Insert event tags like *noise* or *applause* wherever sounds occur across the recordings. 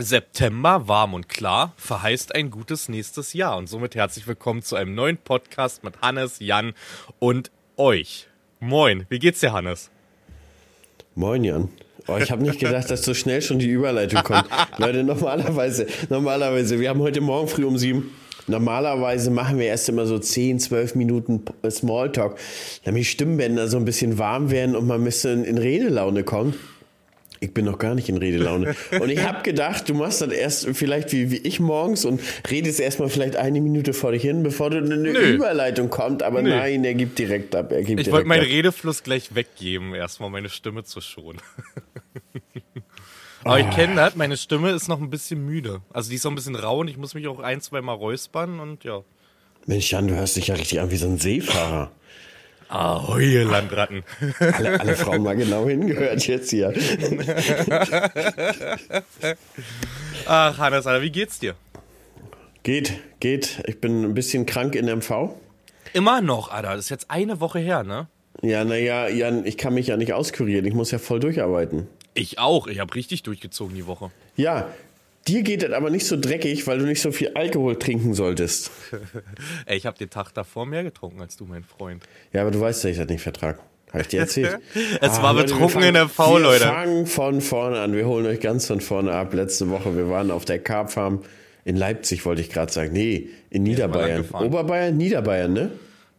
September, warm und klar, verheißt ein gutes nächstes Jahr. Und somit herzlich willkommen zu einem neuen Podcast mit Hannes, Jan und euch. Moin, wie geht's dir, Hannes? Moin, Jan. Oh, ich habe nicht gedacht, dass so schnell schon die Überleitung kommt. *laughs* Leute, normalerweise, normalerweise, wir haben heute Morgen früh um sieben. Normalerweise machen wir erst immer so 10, 12 Minuten Smalltalk, damit die Stimmbänder so ein bisschen warm werden und man ein bisschen in Redelaune kommt. Ich bin noch gar nicht in Redelaune. Und ich habe gedacht, du machst das erst vielleicht wie, wie ich morgens und redest erstmal vielleicht eine Minute vor dich hin, bevor du eine Nö. Überleitung kommt. Aber Nö. nein, er gibt direkt ab. Er gibt ich wollte meinen Redefluss gleich weggeben, erstmal meine Stimme zu schonen. *laughs* Aber oh. ich kenne das, meine Stimme ist noch ein bisschen müde. Also die ist noch ein bisschen rau und ich muss mich auch ein, zwei Mal räuspern und ja. Mensch, Jan, du hörst dich ja richtig an wie so ein Seefahrer. Ahoi, Landratten. Alle, alle Frauen mal genau hingehört jetzt hier. Ach, Hannes, Alter, wie geht's dir? Geht, geht. Ich bin ein bisschen krank in MV. Immer noch, Alter. Das ist jetzt eine Woche her, ne? Ja, naja, Jan, ich kann mich ja nicht auskurieren. Ich muss ja voll durcharbeiten. Ich auch. Ich habe richtig durchgezogen die Woche. Ja, Dir geht das aber nicht so dreckig, weil du nicht so viel Alkohol trinken solltest. *laughs* Ey, ich habe den Tag davor mehr getrunken als du, mein Freund. Ja, aber du weißt, dass ich das nicht vertrage. Habe ich dir erzählt? *laughs* es ah, war betrunken in der V, Leute. Wir fangen von vorne an. Wir holen euch ganz von vorne ab. Letzte Woche, wir waren auf der Carp Farm in Leipzig, wollte ich gerade sagen. Nee, in Niederbayern. Oberbayern, Niederbayern, ne?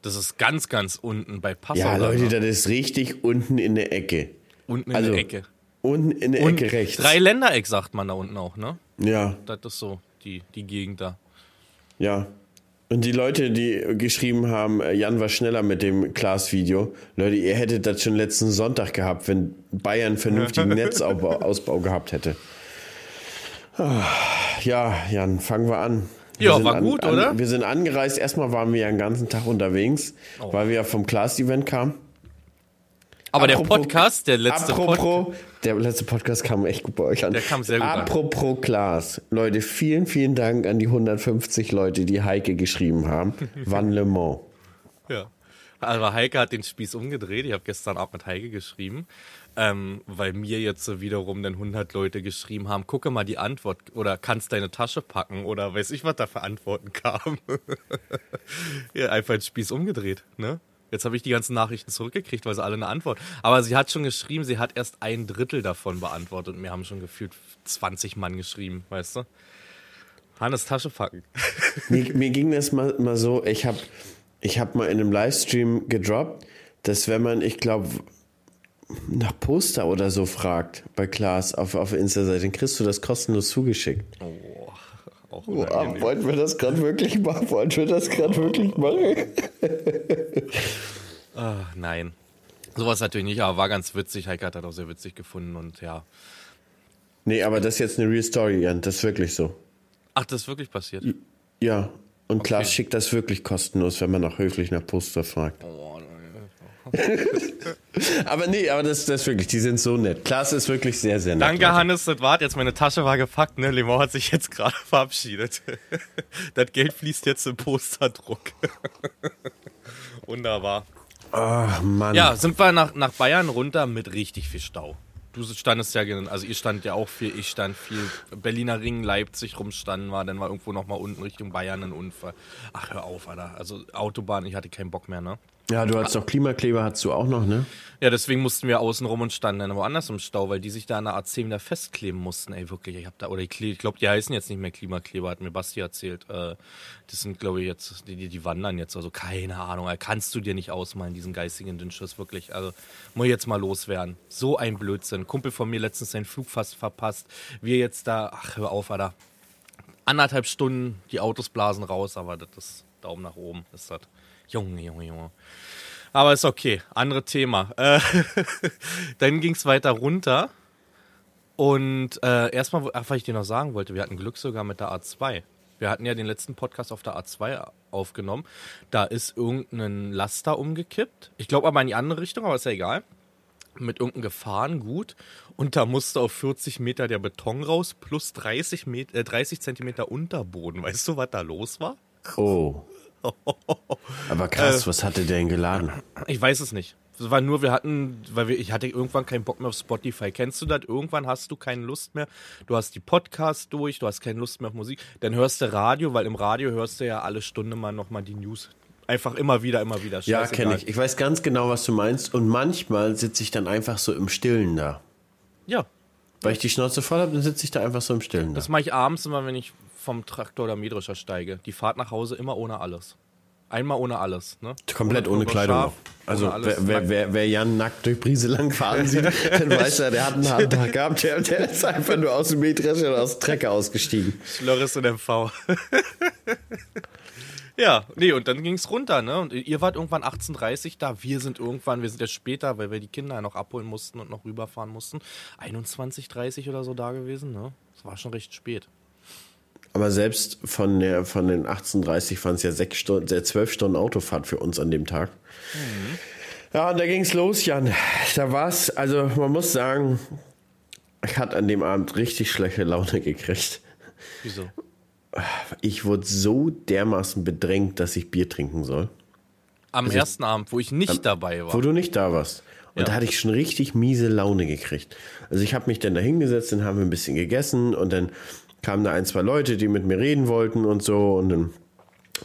Das ist ganz, ganz unten bei Passau. Ja, Leute, das ist richtig unten in der Ecke. Unten in also, der Ecke. Unten in der Ecke rechts. Drei Ländereck sagt man da unten auch, ne? Ja. Das ist so die, die Gegend da. Ja. Und die Leute, die geschrieben haben, äh, Jan war schneller mit dem Klaas-Video. Leute, ihr hättet das schon letzten Sonntag gehabt, wenn Bayern vernünftigen *laughs* Netzausbau gehabt hätte. Ah, ja, Jan, fangen wir an. Wir ja, war an, gut, an, oder? Wir sind angereist. Erstmal waren wir ja den ganzen Tag unterwegs, oh. weil wir ja vom Klaas-Event kamen. Aber apropos, der Podcast, der letzte Podcast. Der letzte Podcast kam echt gut bei euch an. Der kam sehr gut apropos an. Klaas. Leute, vielen, vielen Dank an die 150 Leute, die Heike geschrieben haben. *laughs* Wann Le Mans? Ja. Also Heike hat den Spieß umgedreht. Ich habe gestern Abend mit Heike geschrieben, ähm, weil mir jetzt so wiederum dann 100 Leute geschrieben haben, gucke mal die Antwort oder kannst deine Tasche packen oder weiß ich, was da für Antworten kam. *laughs* ja, einfach den Spieß umgedreht, ne? Jetzt habe ich die ganzen Nachrichten zurückgekriegt, weil sie alle eine Antwort. Aber sie hat schon geschrieben, sie hat erst ein Drittel davon beantwortet und mir haben schon gefühlt 20 Mann geschrieben, weißt du? Hannes Tasche packen. *laughs* Mir, mir ging das mal, mal so, ich habe ich hab mal in einem Livestream gedroppt, dass wenn man, ich glaube, nach Poster oder so fragt bei Klaas auf, auf Insta-Seite, dann kriegst du das kostenlos zugeschickt. Oh auch oh, wollten wir das gerade wirklich machen? Wollten wir das *laughs* gerade wirklich machen? Ach, nein. Sowas natürlich nicht, aber war ganz witzig. Heike hat das auch sehr witzig gefunden und ja. Nee, aber das ist jetzt eine Real Story, Jan. Das ist wirklich so. Ach, das ist wirklich passiert? Ja. Und okay. Klaas schickt das wirklich kostenlos, wenn man auch höflich nach Poster fragt. Oh, *laughs* aber nee, aber das, das ist wirklich, die sind so nett. Klaas ist wirklich sehr, sehr nett. Danke, Leute. Hannes, das war jetzt meine Tasche war gepackt, ne? Lemon hat sich jetzt gerade *laughs* verabschiedet. *laughs* das Geld fließt jetzt im Posterdruck. Wunderbar. Ach, Mann. Ja, sind wir nach, nach Bayern runter mit richtig viel Stau. Du standest ja, also ihr stand ja auch viel, ich stand viel. Berliner Ring, Leipzig rumstanden war, dann war irgendwo nochmal unten Richtung Bayern ein Unfall. Ach, hör auf, Alter. Also Autobahn, ich hatte keinen Bock mehr, ne? Ja, du hattest doch Klimakleber, hattest du auch noch, ne? Ja, deswegen mussten wir außen rum und standen dann woanders im Stau, weil die sich da an der A10 wieder festkleben mussten. Ey, wirklich, ich hab da, oder ich, ich glaube, die heißen jetzt nicht mehr Klimakleber, hat mir Basti erzählt. Äh, das sind, glaube ich, jetzt, die, die, die wandern jetzt, also keine Ahnung, kannst du dir nicht ausmalen, diesen geistigen Dünnschuss, wirklich. Also, muss ich jetzt mal loswerden. So ein Blödsinn. Kumpel von mir letztens seinen Flug fast verpasst. Wir jetzt da, ach, hör auf, Alter. Anderthalb Stunden, die Autos blasen raus, aber das ist Daumen nach oben, ist das. Junge, Junge, Junge. Aber ist okay. Andere Thema. Äh, *laughs* dann ging es weiter runter. Und äh, erstmal, ach, was ich dir noch sagen wollte, wir hatten Glück sogar mit der A2. Wir hatten ja den letzten Podcast auf der A2 aufgenommen. Da ist irgendein Laster umgekippt. Ich glaube aber in die andere Richtung, aber ist ja egal. Mit irgendeinem Gefahrengut. Und da musste auf 40 Meter der Beton raus, plus 30, Met äh, 30 Zentimeter Unterboden. Weißt du, was da los war? Oh. *laughs* Aber krass, äh, was hatte der denn geladen? Ich weiß es nicht. Das war nur, wir hatten, weil wir, ich hatte irgendwann keinen Bock mehr auf Spotify. Kennst du das? Irgendwann hast du keine Lust mehr. Du hast die Podcasts durch, du hast keine Lust mehr auf Musik. Dann hörst du Radio, weil im Radio hörst du ja alle Stunde mal nochmal die News. Einfach immer wieder, immer wieder. Ja, kenne ich. Ich weiß ganz genau, was du meinst. Und manchmal sitze ich dann einfach so im Stillen da. Ja. Weil ich die Schnauze voll habe, dann sitze ich da einfach so im Stillen da. Das mache ich abends immer, wenn ich vom Traktor oder Mähdrescher steige. Die Fahrt nach Hause immer ohne alles. Einmal ohne alles. Ne? Komplett ohne, ohne Kleidung. Schaf, also ohne wer, wer, wer, wer Jan nackt durch Brieselang fahren sieht, *laughs* dann weiß er, der hat einen harten Tag gehabt. Der, der ist einfach nur aus dem Mähdrescher oder aus dem Trecker ausgestiegen. Schlörres und MV. *laughs* ja, nee, und dann ging's runter, ne? Und ihr wart irgendwann 18.30 da, wir sind irgendwann, wir sind ja später, weil wir die Kinder ja noch abholen mussten und noch rüberfahren mussten, 21.30 oder so da gewesen, ne? Das war schon recht spät. Aber selbst von, der, von den 18.30 waren es ja sechs Stunden, äh, zwölf Stunden Autofahrt für uns an dem Tag. Ja, und da ging's los, Jan. Da war's, also man muss sagen, ich hatte an dem Abend richtig schlechte Laune gekriegt. Wieso? Ich wurde so dermaßen bedrängt, dass ich Bier trinken soll. Am ersten Abend, wo ich nicht dabei war. Wo du nicht da warst. Und Ja. da hatte ich schon richtig miese Laune gekriegt. Also ich habe mich dann da hingesetzt, dann haben wir ein bisschen gegessen und dann kamen da ein, zwei Leute, die mit mir reden wollten und so und dann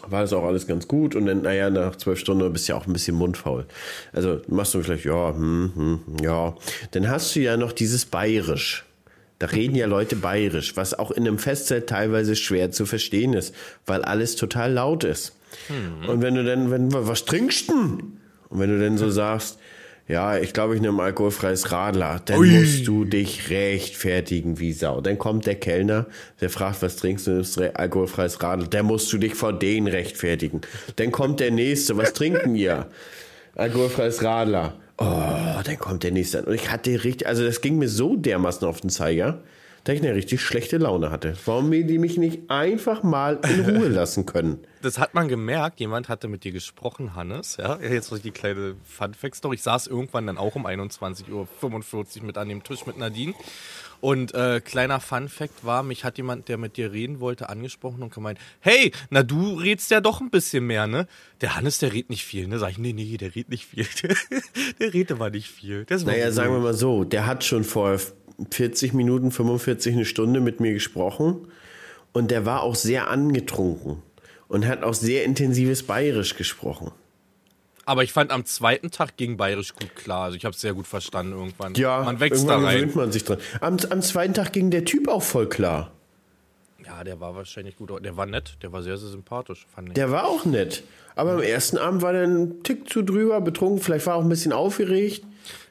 war das auch alles ganz gut und dann, naja, nach zwölf Stunden bist du ja auch ein bisschen mundfaul. Also machst du vielleicht, ja, hm, hm, ja. Dann hast du ja noch dieses Bayerisch. Da reden ja Leute bayerisch, was auch in einem Festzelt teilweise schwer zu verstehen ist, weil alles total laut ist. Und wenn du dann, wenn, was trinkst du denn? Und wenn du dann so sagst, ja, ich glaube, ich nehme alkoholfreies Radler, dann Ui. musst du dich rechtfertigen wie Sau. Dann kommt der Kellner, der fragt, was trinkst du, nimmst re- alkoholfreies Radler, dann musst du dich vor denen rechtfertigen. Dann kommt der Nächste, was *laughs* trinken ihr? Alkoholfreies Radler. Oh, dann kommt der Nächste. Und ich hatte richtig, also das ging mir so dermaßen auf den Zeiger, dass ich eine richtig schlechte Laune hatte. Warum die mich nicht einfach mal in Ruhe *laughs* lassen können? Das hat man gemerkt, jemand hatte mit dir gesprochen, Hannes. Ja, jetzt noch die kleine Fun-Fact-Story. Ich saß irgendwann dann auch um 21.45 Uhr mit an dem Tisch mit Nadine. Und äh, kleiner Fun-Fact war, mich hat jemand, der mit dir reden wollte, angesprochen und gemeint, hey, na du redst ja doch ein bisschen mehr, ne? Der Hannes, der redet nicht viel, ne? Sag ich, nee, nee, der redet nicht viel. *laughs* der redet aber nicht viel. Naja, sagen wir mal so, der hat schon vor 40 Minuten, 45 eine Stunde mit mir gesprochen und der war auch sehr angetrunken und hat auch sehr intensives Bayerisch gesprochen. Aber ich fand am zweiten Tag ging Bayerisch gut klar. Also ich habe es sehr gut verstanden irgendwann. Ja, man wächst da irgendwann rein. gewöhnt man sich dran. Am, am zweiten Tag ging der Typ auch voll klar. Ja, der war wahrscheinlich gut. Der war nett, der war sehr, sehr sympathisch, fand ich. Der war auch nett. Aber am ersten Abend war der ein Tick zu drüber, betrunken, vielleicht war er auch ein bisschen aufgeregt.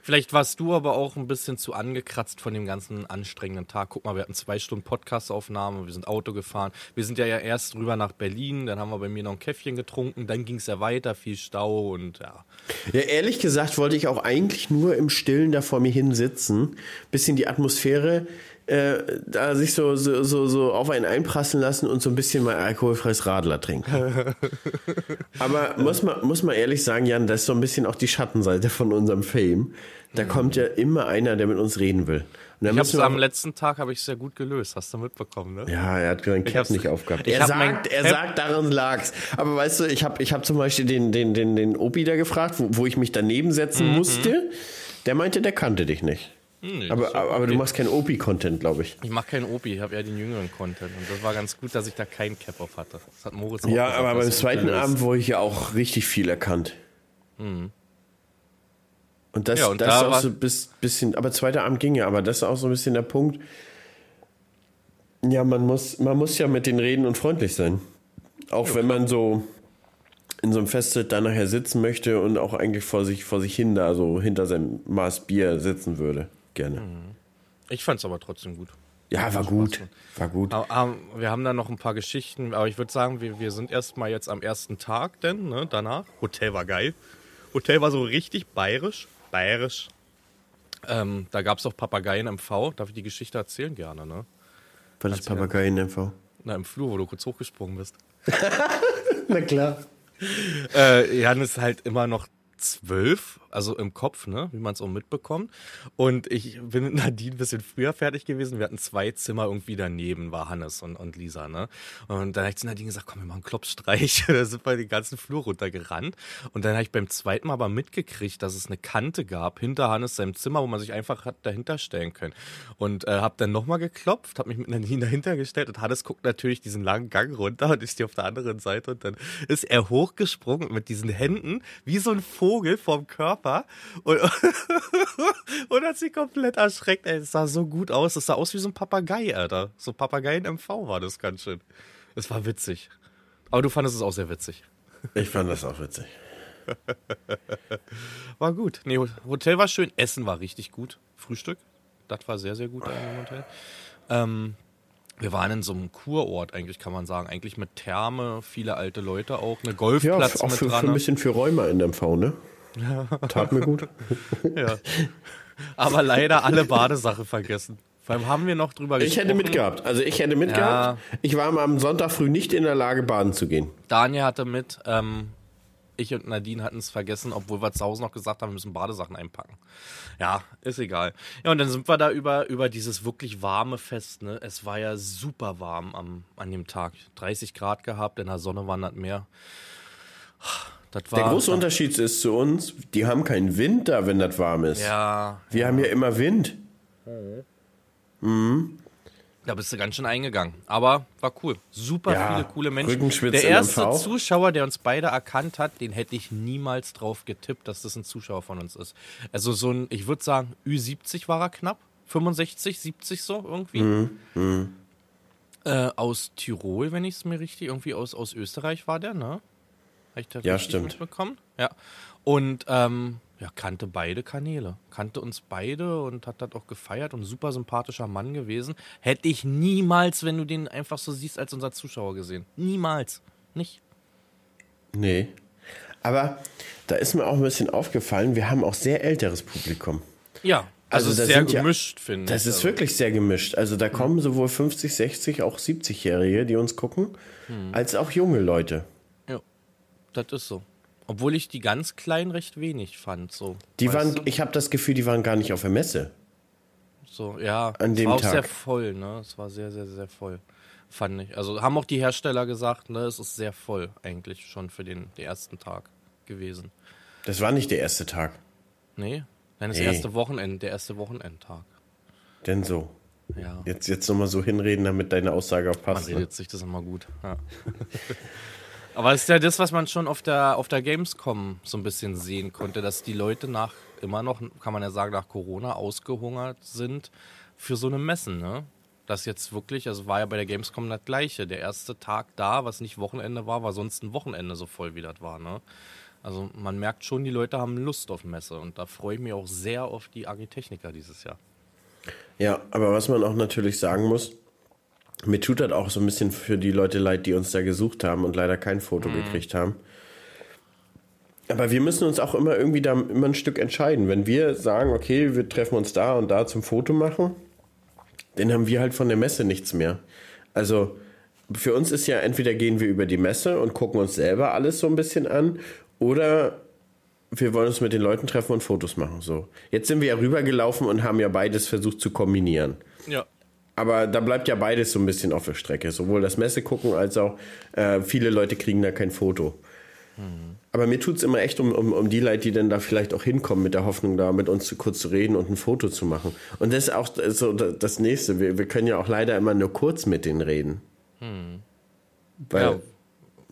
Vielleicht warst du aber auch ein bisschen zu angekratzt von dem ganzen anstrengenden Tag. Guck mal, wir hatten zwei Stunden Podcast-Aufnahme, wir sind Auto gefahren. Wir sind ja, ja erst rüber nach Berlin, dann haben wir bei mir noch ein Käffchen getrunken, dann ging es ja weiter, viel Stau und ja. Ja, ehrlich gesagt wollte ich auch eigentlich nur im Stillen da vor mir hin sitzen, bisschen die Atmosphäre äh, da sich so, so, so, so auf einen einprasseln lassen und so ein bisschen mal alkoholfreies Radler trinken. *laughs* Aber muss man, muss man ehrlich sagen, Jan, das ist so ein bisschen auch die Schattenseite von unserem Fame. Da kommt ja immer einer, der mit uns reden will. Und Ich hab's am letzten Tag habe ich sehr gut gelöst, hast du mitbekommen, ne? ja, er hat seinen Cap nicht aufgehabt. Er sagt, er Cap- sagt, daran lag's. Aber weißt du, ich habe ich hab zum Beispiel den, den, den, den Opi da gefragt, wo, wo ich mich daneben setzen Mhm. musste. Der meinte, der kannte dich nicht. Nee, das aber, ist aber, du machst keinen Opi-Content, glaube ich. Ich mache keinen Opi, ich habe eher den jüngeren Content. Und das war ganz gut, dass ich da keinen Cap auf hatte. Das hat Moritz auch Ja, gesagt, aber beim zweiten. Abend wurde ich ja auch richtig viel erkannt. Und das, Ja, und das da ist auch so ein bis- bisschen, aber zweiter Abend ging ja, aber das ist auch so ein bisschen der Punkt. Ja, man muss, man muss ja mit denen reden und freundlich sein. Auch wenn man so in so einem Festzelt da nachher sitzen möchte und auch eigentlich vor sich, vor sich hin da so hinter seinem Maß Bier sitzen würde. Gerne. Ich fand's aber trotzdem gut. Ja, war gut. War gut. Aber, ähm, wir haben da noch ein paar Geschichten, aber ich würde sagen, wir, wir sind erstmal jetzt am ersten Tag denn, ne, danach. Hotel war geil. Hotel war so richtig bayerisch. Bayerisch. Ähm, da gab es auch Papageien im V. Darf ich die Geschichte erzählen? Gerne, ne? Was ist Papageien-MV? Na, im Flur, wo du kurz hochgesprungen bist. *laughs* *laughs* Na klar. Äh, Jan ist halt immer noch zwölf, also im Kopf, ne, wie man es auch mitbekommt. Und ich bin mit Nadine ein bisschen früher fertig gewesen. Wir hatten zwei Zimmer irgendwie daneben, war Hannes und, und Lisa, ne. Und dann habe ich zu Nadine gesagt, komm, wir machen einen Klopfstreich. *laughs* da sind wir den ganzen Flur runtergerannt. Und dann habe ich beim zweiten Mal aber mitgekriegt, dass es eine Kante gab hinter Hannes seinem Zimmer, wo man sich einfach hat dahinter stellen können. Und äh, habe dann nochmal geklopft, habe mich mit Nadine dahinter gestellt und Hannes guckt natürlich diesen langen Gang runter und ist die auf der anderen Seite und dann ist er hochgesprungen mit diesen Händen wie so ein Vogel vom Körper und, *laughs* und hat sie komplett erschreckt. Ey, es sah so gut aus. Es sah aus wie so ein Papagei, Alter. So Papageien-MV war das ganz schön. Es war witzig. Aber du fandest es auch sehr witzig. Ich fand das auch witzig. *laughs* war gut. Nee, Hotel war schön. Essen war richtig gut. Frühstück. Das war sehr, sehr gut im Hotel. Ähm, wir waren in so einem Kurort, eigentlich kann man sagen. Eigentlich mit Therme, viele alte Leute auch, eine Golfplatz ja, auch mit für, dran. Für ein bisschen für Räumer in MV, ne? Ja. *laughs* Tat mir gut. *laughs* ja. Aber leider alle Badesache vergessen. Vor allem haben wir noch drüber gesprochen. Ich hätte mitgehabt. Also ich hätte mitgehabt. Ja. Ich war am Sonntag früh nicht in der Lage, baden zu gehen. Daniel hatte mit. Ähm, ich und Nadine hatten es vergessen, obwohl wir zu Hause noch gesagt haben, wir müssen Badesachen einpacken. Ja, ist egal. Ja, und dann sind wir da über, über dieses wirklich warme Fest. Ne? Es war ja super warm am, an dem Tag. 30 Grad gehabt, in der Sonne das mehr. War, der große Unterschied ist zu uns, die haben keinen Wind da, wenn das warm ist. Ja. Wir ja. haben ja immer Wind. Mhm. Mhm. Da bist du ganz schön eingegangen. Aber war cool. Super ja, viele coole Menschen. Der erste Zuschauer, der uns beide erkannt hat, den hätte ich niemals drauf getippt, dass das ein Zuschauer von uns ist. Also so ein, ich würde sagen, Ü70 war er knapp. 65, 70 so irgendwie. Mhm. Mhm. Äh, aus Tirol, wenn ich es mir richtig, irgendwie aus, aus Österreich war der, ne? Habe ich da ja, stimmt. mitbekommen? Ja. Und ähm, ja, kannte beide Kanäle, kannte uns beide und hat das auch gefeiert und super sympathischer Mann gewesen. Hätte ich niemals, wenn du den einfach so siehst, als unser Zuschauer gesehen. Niemals. Nicht. Nee. Aber da ist mir auch ein bisschen aufgefallen, wir haben auch sehr älteres Publikum. Ja, also, also sehr gemischt, ja, finde ich. Das ist also. wirklich sehr gemischt. Also da kommen sowohl 50, 60, auch 70-Jährige, die uns gucken, hm. als auch junge Leute. Das ist so. Obwohl ich die ganz kleinen recht wenig fand. So, die waren, du? ich habe das Gefühl, die waren gar nicht auf der Messe. So, ja. An dem war auch Tag. sehr voll, ne? Es war sehr, sehr, sehr voll. Fand ich. Also haben auch die Hersteller gesagt, ne, es ist sehr voll eigentlich schon für den, den ersten Tag gewesen. Das war nicht der erste Tag. Nee, nein, das nee. erste Wochenende, der erste Wochenendtag. Denn so. Ja. Jetzt, jetzt nochmal so hinreden, damit deine Aussage auch passt. Man redet ne? sich das immer gut. Ja. *laughs* Aber es ist ja das, was man schon auf der, auf der Gamescom so ein bisschen sehen konnte, dass die Leute nach, immer noch, kann man ja sagen, nach Corona ausgehungert sind für so eine Messen, ne? Das jetzt wirklich, also war ja bei der Gamescom das gleiche. Der erste Tag da, was nicht Wochenende war, war sonst ein Wochenende so voll wie das war, ne? Also man merkt schon, die Leute haben Lust auf Messe und da freue ich mich auch sehr auf die Agitechniker dieses Jahr. Ja, aber was man auch natürlich sagen muss, mir tut das auch so ein bisschen für die Leute leid, die uns da gesucht haben und leider kein Foto mhm. gekriegt haben. Aber wir müssen uns auch immer irgendwie da immer ein Stück entscheiden. Wenn wir sagen, okay, wir treffen uns da und da zum Foto machen, dann haben wir halt von der Messe nichts mehr. Also für uns ist ja entweder gehen wir über die Messe und gucken uns selber alles so ein bisschen an oder wir wollen uns mit den Leuten treffen und Fotos machen. So. Jetzt sind wir ja rübergelaufen und haben ja beides versucht zu kombinieren. Ja. Aber da bleibt ja beides so ein bisschen auf der Strecke. Sowohl das Messe gucken als auch äh, viele Leute kriegen da kein Foto. Mhm. Aber mir tut es immer echt um, um, um die Leute, die dann da vielleicht auch hinkommen mit der Hoffnung, da mit uns zu, kurz zu reden und ein Foto zu machen. Und das ist auch so das Nächste. Wir, wir können ja auch leider immer nur kurz mit denen reden. Mhm. Weil ja,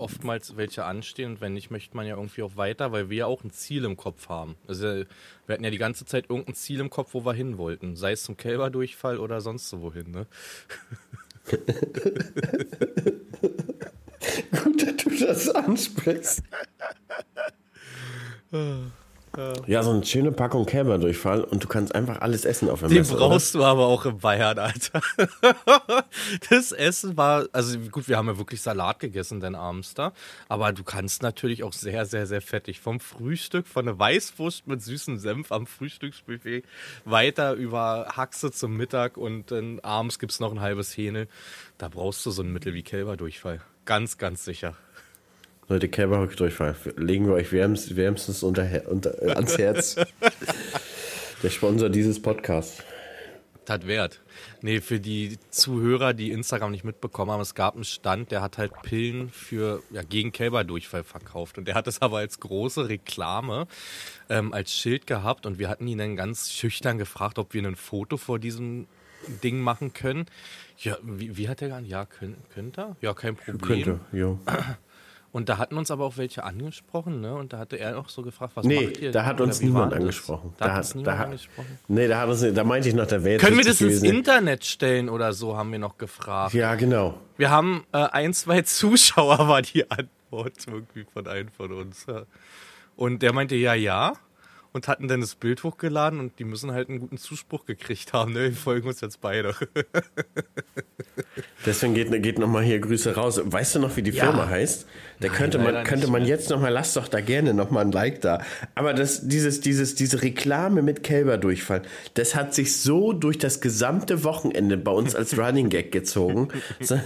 oftmals welche anstehen und wenn nicht, möchte man ja irgendwie auch weiter, weil wir ja auch ein Ziel im Kopf haben. Also wir hatten ja die ganze Zeit irgendein Ziel im Kopf, wo wir hin wollten. Sei es zum Kälberdurchfall oder sonst so wohin, ne? *laughs* Gut, dass du das ansprichst. *laughs* Ja, so eine schöne Packung Kälberdurchfall und du kannst einfach alles essen auf der Den Messe. Den brauchst oder? du aber auch in Bayern, Alter. *laughs* Das Essen war, also gut, wir haben ja wirklich Salat gegessen, denn abends da. Aber du kannst natürlich auch sehr, sehr, sehr fettig. Vom Frühstück, von einer Weißwurst mit süßem Senf am Frühstücksbuffet weiter über Haxe zum Mittag und dann abends gibt es noch ein halbes Hähne. Da brauchst du so ein Mittel wie Kälberdurchfall. Ganz, ganz sicher. Leute, Kälberrückdurchfall. Legen wir euch wärmst, wärmstens unter, unter, äh, ans Herz. *laughs* Der Sponsor dieses Podcasts. Hat Wert. Nee, für die Zuhörer, die Instagram nicht mitbekommen haben, es gab einen Stand, der hat halt Pillen für ja, gegen Kälberdurchfall verkauft. Und der hat es aber als große Reklame, ähm, als Schild gehabt. Und wir hatten ihn dann ganz schüchtern gefragt, ob wir ein Foto vor diesem Ding machen können. Ja, wie, wie hat er gar Ja, könnt, könnte er? Ja, kein Problem. Könnte, ja. *clears throat* Und da hatten uns aber auch welche angesprochen, ne? Und da hatte er auch so gefragt, was Nee, macht ihr? da hat Oder uns niemand angesprochen. Da, hat uns niemand hat- angesprochen. Nee, da, hat uns, da meinte ich noch, da wäre jetzt Können wir das wichtig ins gewesen. Internet stellen oder so, haben wir noch gefragt. Ja, genau. Wir haben äh, ein, zwei *laughs* Zuschauer, war die Antwort irgendwie von einem von uns. ja. Und der meinte, ja, ja. Und hatten dann das Bild hochgeladen und die müssen halt einen guten Zuspruch gekriegt haben. Ne? Wir folgen uns jetzt beide. *laughs* Deswegen geht, geht nochmal hier Grüße raus. Weißt du noch, wie die Ja. Firma heißt? Da Nein, könnte man, könnte man jetzt nochmal, lass doch da gerne nochmal ein Like da. Aber das, dieses, dieses, diese Reklame mit Kälberdurchfall, das hat sich so durch das gesamte Wochenende bei uns als Running Gag gezogen. *laughs* So,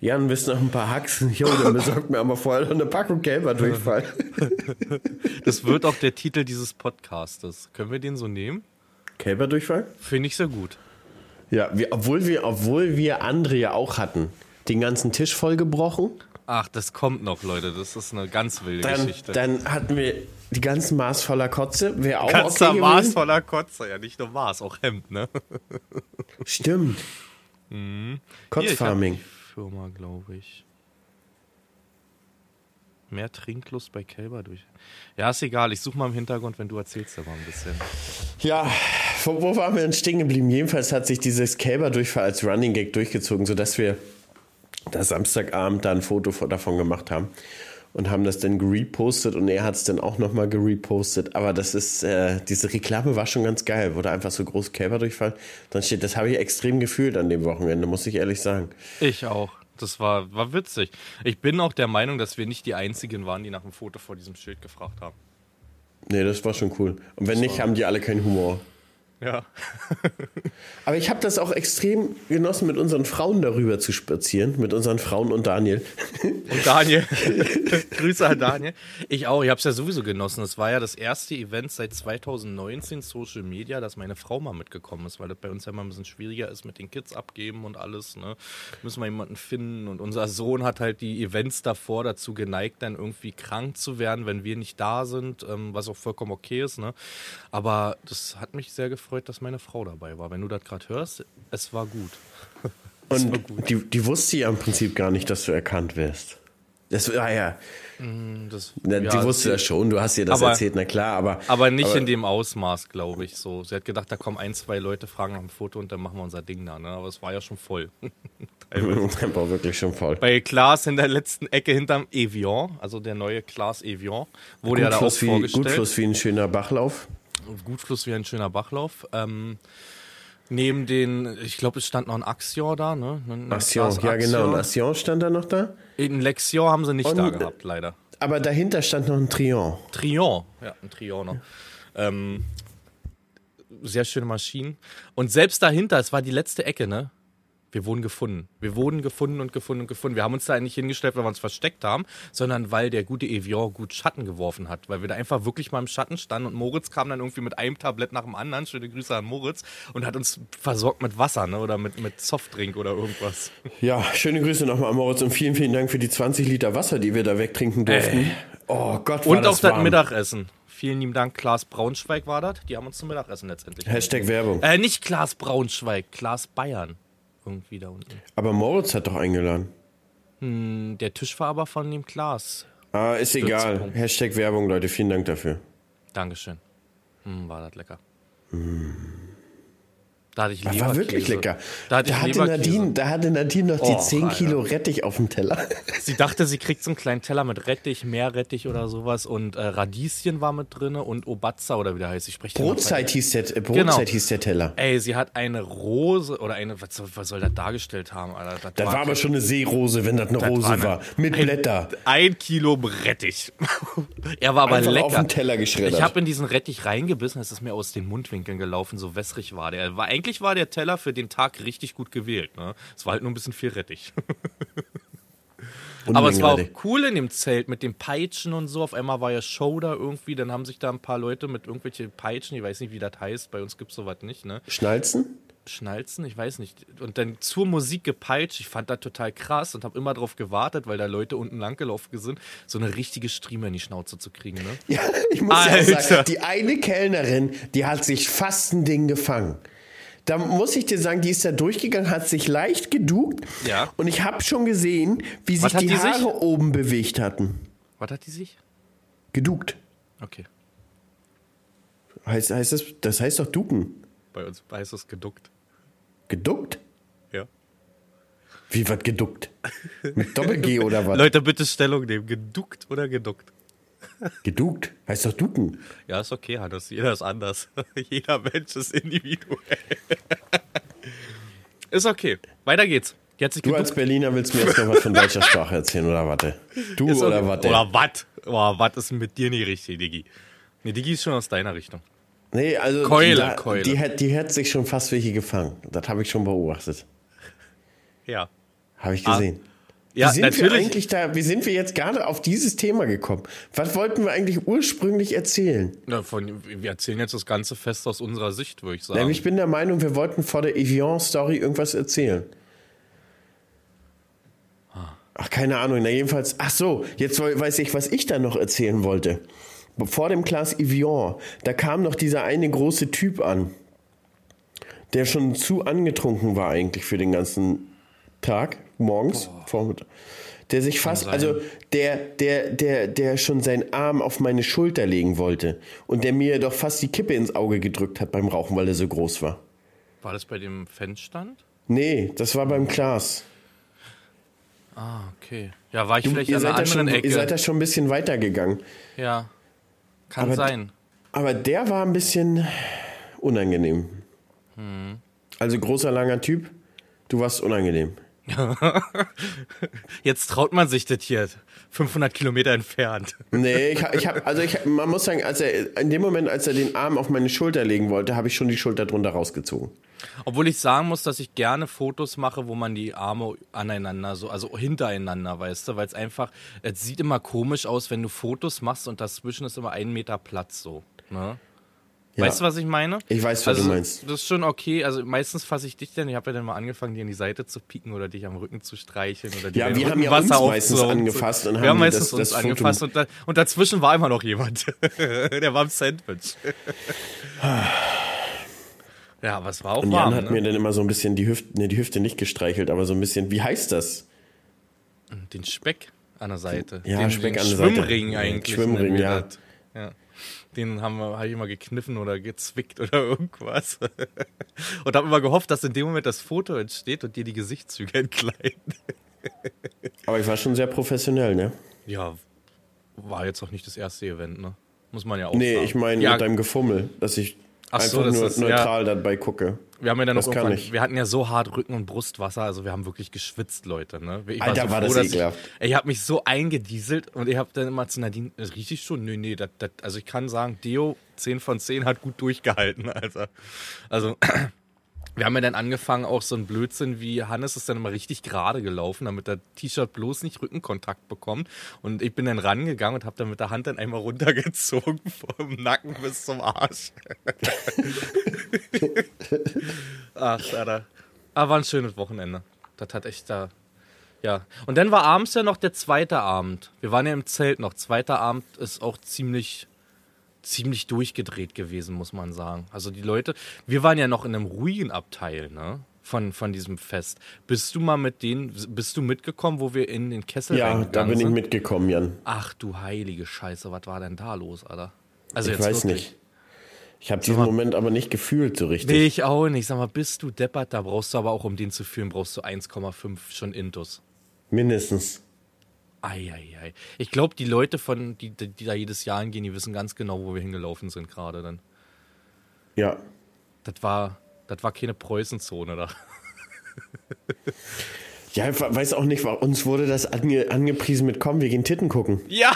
Jan, willst du noch ein paar Haxen? Jo, dann besorgt mir aber vorher noch eine Packung Kälberdurchfall. *laughs* Das wird auch der Titel dieses Podcastes. Können wir den so nehmen? Kälberdurchfall? Finde ich sehr gut. Ja, wir, obwohl, wir, obwohl wir andere ja auch hatten. Den ganzen Tisch vollgebrochen. Ach, das kommt noch, Leute. Das ist eine ganz wilde Dann, Geschichte. dann hatten wir die ganzen Maß voller Kotze. Wäre auch Ganzer okay Maß voller Kotze. Ja, nicht nur Maß, auch Hemd, ne? *laughs* Stimmt. Hab Kotzfarming. Firma, glaube ich. Mehr Trinklust bei Kälber durch. Ja, ist egal. Ich suche mal im Hintergrund, wenn du erzählst aber ein bisschen. Ja, wo, wo waren wir denn stehen geblieben? Jedenfalls hat sich dieses Kälberdurchfall als Running Gag durchgezogen, sodass wir da Samstagabend da ein Foto von- davon gemacht haben und haben das dann gerepostet und er hat es dann auch nochmal gerepostet. Aber das ist, äh, diese Reklame war schon ganz geil, wurde einfach so groß Kälberdurchfall. Dann steht, das habe ich extrem gefühlt an dem Wochenende, muss ich ehrlich sagen. Ich auch. Das war, war witzig. Ich bin auch der Meinung, dass wir nicht die Einzigen waren, die nach einem Foto vor diesem Schild gefragt haben. Nee, das war schon cool. Und wenn nicht, haben die alle keinen Humor. Ja. *laughs* Aber ich habe das auch extrem genossen, mit unseren Frauen darüber zu spazieren, mit unseren Frauen und Daniel. *laughs* Und Daniel. *laughs* Grüße an Daniel. Ich auch. Ich habe es ja sowieso genossen. Es war ja das erste Event seit 2019 Social Media, dass meine Frau mal mitgekommen ist, weil das bei uns ja mal ein bisschen schwieriger ist mit den Kids abgeben und alles. Ne? Müssen wir jemanden finden. Und unser Sohn hat halt die Events davor dazu geneigt, dann irgendwie krank zu werden, wenn wir nicht da sind, ähm, was auch vollkommen okay ist. Ne? Aber das hat mich sehr gefreut, dass meine Frau dabei war. Wenn du das gerade hörst, es war gut. *laughs* Und die, die wusste ja im Prinzip gar nicht, dass du erkannt wirst. Das war ja, Das, na, die ja, wusste sie- das schon, du hast ihr das Aber- erzählt, na klar, aber. Aber nicht aber, in dem Ausmaß, glaube ich. So, sie hat gedacht, da kommen ein, zwei Leute, fragen nach dem Foto und dann machen wir unser Ding da. Ne? Aber es war ja schon voll. *laughs* War *laughs* wirklich schon voll. Bei Klaas in der letzten Ecke hinterm Evian, also der neue Klaas Evian, wurde ja da auch wie, vorgestellt. Gutfluss wie ein schöner Bachlauf. Gutfluss wie ein schöner Bachlauf. Ähm, neben den, ich glaube, es stand noch ein Axion da, ne? Ein Assion, Klaas ja genau, ein Axion. Stand da noch da. Ein Lexion haben sie nicht Und- da gehabt, leider. Aber dahinter stand noch ein Trion. Trion, ja, ein Trion noch. Ähm, sehr schöne Maschinen. Und selbst dahinter, es war die letzte Ecke, ne? Wir wurden gefunden. Wir wurden gefunden und gefunden und gefunden. Wir haben uns da nicht hingestellt, weil wir uns versteckt haben, sondern weil der gute Evian gut Schatten geworfen hat. Weil wir da einfach wirklich mal im Schatten standen und Moritz kam dann irgendwie mit einem Tablett nach dem anderen. Schöne Grüße an Moritz. Und hat uns versorgt mit Wasser, ne? Oder mit, mit Softdrink oder irgendwas. Ja, schöne Grüße nochmal an Moritz und vielen, vielen Dank für die 20 Liter Wasser, die wir da wegtrinken durften. Oh Gott, war Und auch das das warm. Mittagessen. Vielen lieben Dank, Klaas Braunschweig war das. Die haben uns zum Mittagessen letztendlich. Hashtag Werbung. Äh, nicht Klaas Braunschweig, Klaas Bayern. Irgendwie da unten. Aber Moritz hat doch eingeladen. Der Tisch war aber von dem Klaas. Ah, ist egal. Hashtag Werbung, Leute. Vielen Dank dafür. Dankeschön. Hm, war das lecker. Da hatte ich Das Leberkäse. war wirklich lecker. Da hatte ich hatte. Nadine, da hatte Nadine noch die Och, 10 Alter. Kilo Rettich auf dem Teller. Sie dachte, sie kriegt so einen kleinen Teller mit Rettich, Meerrettich oder sowas und äh, Radieschen war mit drin und Obatza oder wie der heißt. Ich spreche Brotzeit hieß der, äh, Brotzeit Genau. hieß der Teller. Ey, sie hat eine Rose oder eine, was soll, was soll das dargestellt haben, Alter? Das war aber schon eine Seerose, wenn das eine Rose war eine- war. Mit ein, Blätter. Ein Kilo Rettich. *laughs* er war aber Einfach lecker. auf den Teller geschreddert. Ich habe in diesen Rettich reingebissen, es ist mir aus den Mundwinkeln gelaufen, so wässrig war der. war. Eigentlich war der Teller für den Tag richtig gut gewählt. Ne? Es war halt nur ein bisschen viel Rettich. Aber es war auch cool in dem Zelt mit den Peitschen und so. Auf einmal war ja Show da irgendwie. Dann haben sich da ein paar Leute mit irgendwelchen Peitschen, ich weiß nicht, wie das heißt. Bei uns gibt es sowas nicht, ne? Schnalzen? Schnalzen, ich weiß nicht. Und dann zur Musik gepeitscht. Ich fand das total krass und habe immer drauf gewartet, weil da Leute unten langgelaufen sind, so eine richtige Strieme in die Schnauze zu kriegen, ne? Ja, ich muss ja Alter. sagen, die eine Kellnerin, die hat sich fast ein Ding gefangen. Da muss ich dir sagen, die ist da durchgegangen, hat sich leicht geduckt. Ja. Und ich habe schon gesehen, wie sich die die sich? Haare oben bewegt hatten. Was hat die sich? Geduckt. Okay. Heißt, heißt das, das heißt doch ducken. Bei uns heißt es geduckt. Geduckt? Ja. Wie was geduckt? Mit Doppel-G oder *laughs* was? Leute, bitte Stellung nehmen. Geduckt oder geduckt? Geduckt? Heißt doch ducken. Ja, ist okay, Hannes. Jeder ist anders. *laughs* Jeder Mensch ist individuell. ist okay. Weiter geht's. Die hat sich Du als Berliner willst mir jetzt noch was von deutscher Sprache erzählen, oder warte? Du Ist oder okay. warte? Oder was? Oh, was ist mit dir nicht richtig, Diggi? Nee, Diggi ist schon aus deiner Richtung. Nee, also Keule, da, Keule. Die, hat, die hat sich schon fast welche gefangen. Das habe ich schon beobachtet. Ja. Habe ich gesehen. Ja, wie sind wir natürlich. eigentlich da, wie sind wir jetzt gerade auf dieses Thema gekommen? Was wollten wir eigentlich ursprünglich erzählen? Na, von, wir erzählen jetzt das ganze Fest aus unserer Sicht, würde ich sagen. Nämlich ich bin der Meinung, wir wollten vor der Evian-Story irgendwas erzählen. Ah. Ach, keine Ahnung. Na, jedenfalls, ach so, jetzt weiß ich, was ich da noch erzählen wollte. Vor dem Glas Evian, da kam noch dieser eine große Typ an, der schon zu angetrunken war eigentlich für den ganzen Tag, morgens, Vormittag. Der sich fast, also der, der, der, der schon seinen Arm auf meine Schulter legen wollte und der mir doch fast die Kippe ins Auge gedrückt hat beim Rauchen, weil er so groß war. War das bei dem Fanstand? Nee, das war beim Klaas. Ah, okay. Ja, war ich vielleicht ihr, an seid einer anderen schon, Ecke. ihr seid da schon ein bisschen weitergegangen. ja. Kann Aber- sein. Aber der war ein bisschen unangenehm. Hm. Also großer, langer Typ. Du warst unangenehm. *laughs* Jetzt traut man sich das hier. 500 Kilometer entfernt. Nee, ich, ich habe, also ich, man muss sagen, als er, in dem Moment, als er den Arm auf meine Schulter legen wollte, habe ich schon die Schulter drunter rausgezogen. Obwohl ich sagen muss, dass ich gerne Fotos mache, wo man die Arme aneinander, so, also hintereinander, weißt du, weil es einfach, es sieht immer komisch aus, wenn du Fotos machst und dazwischen ist immer ein Meter Platz so. Ne? Ja. Weißt du, was ich meine? Ich weiß, was also, du meinst. Das ist schon okay. Also meistens fasse ich dich dann, ich habe ja dann mal angefangen, dir an die Seite zu pieken oder dich am Rücken zu streicheln oder dir Ja, wir haben ja uns Wasser meistens aufzusaugen. angefasst und wir haben haben meistens das- uns das angefasst und, da, und dazwischen war immer noch jemand. *laughs* Der war im Sandwich. *sighs* ja, aber es war auch Und warm. Jan hat ne? mir dann immer so ein bisschen die Hüfte, nee, die Hüfte nicht gestreichelt, aber so ein bisschen, wie heißt das? Den Speck an der Seite. Ja, den, Speck den an der Seite. Schwimmring eigentlich. Schwimmring, ja. ja. Den haben wir, habe ich immer gekniffen oder gezwickt oder *laughs* irgendwas. und habe immer gehofft, dass in dem Moment das Foto entsteht und dir die Gesichtszüge entkleiden. Aber ich war schon sehr professionell, ne? Ja, war jetzt auch nicht das erste Event, ne? Muss man ja auch Nee, sagen. ich meine ja, mit deinem Gefummel, dass ich Ach so, einfach das nur ist- neutral dabei gucke. wir haben ja dann noch das kann irgendwann, ich. wir hatten ja so hart Rücken- und Brustwasser, also wir haben wirklich geschwitzt, Leute, ne? Ich Alter, war das dass ekelhaft. Ich, ich habe mich so eingedieselt und ich habe dann immer zu Nadine, das riecht ich schon? Nö, nee, das, das, also ich kann sagen, Deo 10 von 10 hat gut durchgehalten, *laughs* Alter. Also, *clears throat* wir haben ja dann angefangen, auch so ein Blödsinn wie Hannes ist dann immer richtig gerade gelaufen, damit der T-Shirt bloß nicht Rückenkontakt bekommt. Und ich bin dann rangegangen und habe dann mit der Hand dann einmal runtergezogen *laughs* vom Nacken bis zum Arsch. *laughs* Ach, Alter. Aber war ein schönes Wochenende. Das hat echt da. Ja. Und dann war abends ja noch der zweite Abend. Wir waren ja im Zelt noch. Zweiter Abend ist auch ziemlich, ziemlich durchgedreht gewesen, muss man sagen. Also die Leute, wir waren ja noch in einem ruhigen Abteil, ne? Von, von diesem Fest. Bist du mal mit denen, bist du mitgekommen, wo wir in den Kessel Ja, da bin ich sind? mitgekommen, Jan. Ach du heilige Scheiße, was war denn da los, Alter? Also Ich jetzt weiß wirklich. nicht. Ich habe diesen Moment aber nicht gefühlt so richtig. Nee, ich auch nicht. Sag mal, bist du deppert? Da brauchst du aber auch, um den zu führen, brauchst du 1,5 schon Intus. Mindestens. Eieiei. Ich glaube, die Leute, von, die, die da jedes Jahr hingehen, die wissen ganz genau, wo wir hingelaufen sind gerade dann. Ja. Das war, das war keine Preußenzone da. *laughs* Ja, ich weiß auch nicht, uns wurde das ange, angepriesen mit komm, wir gehen Titten gucken. Ja!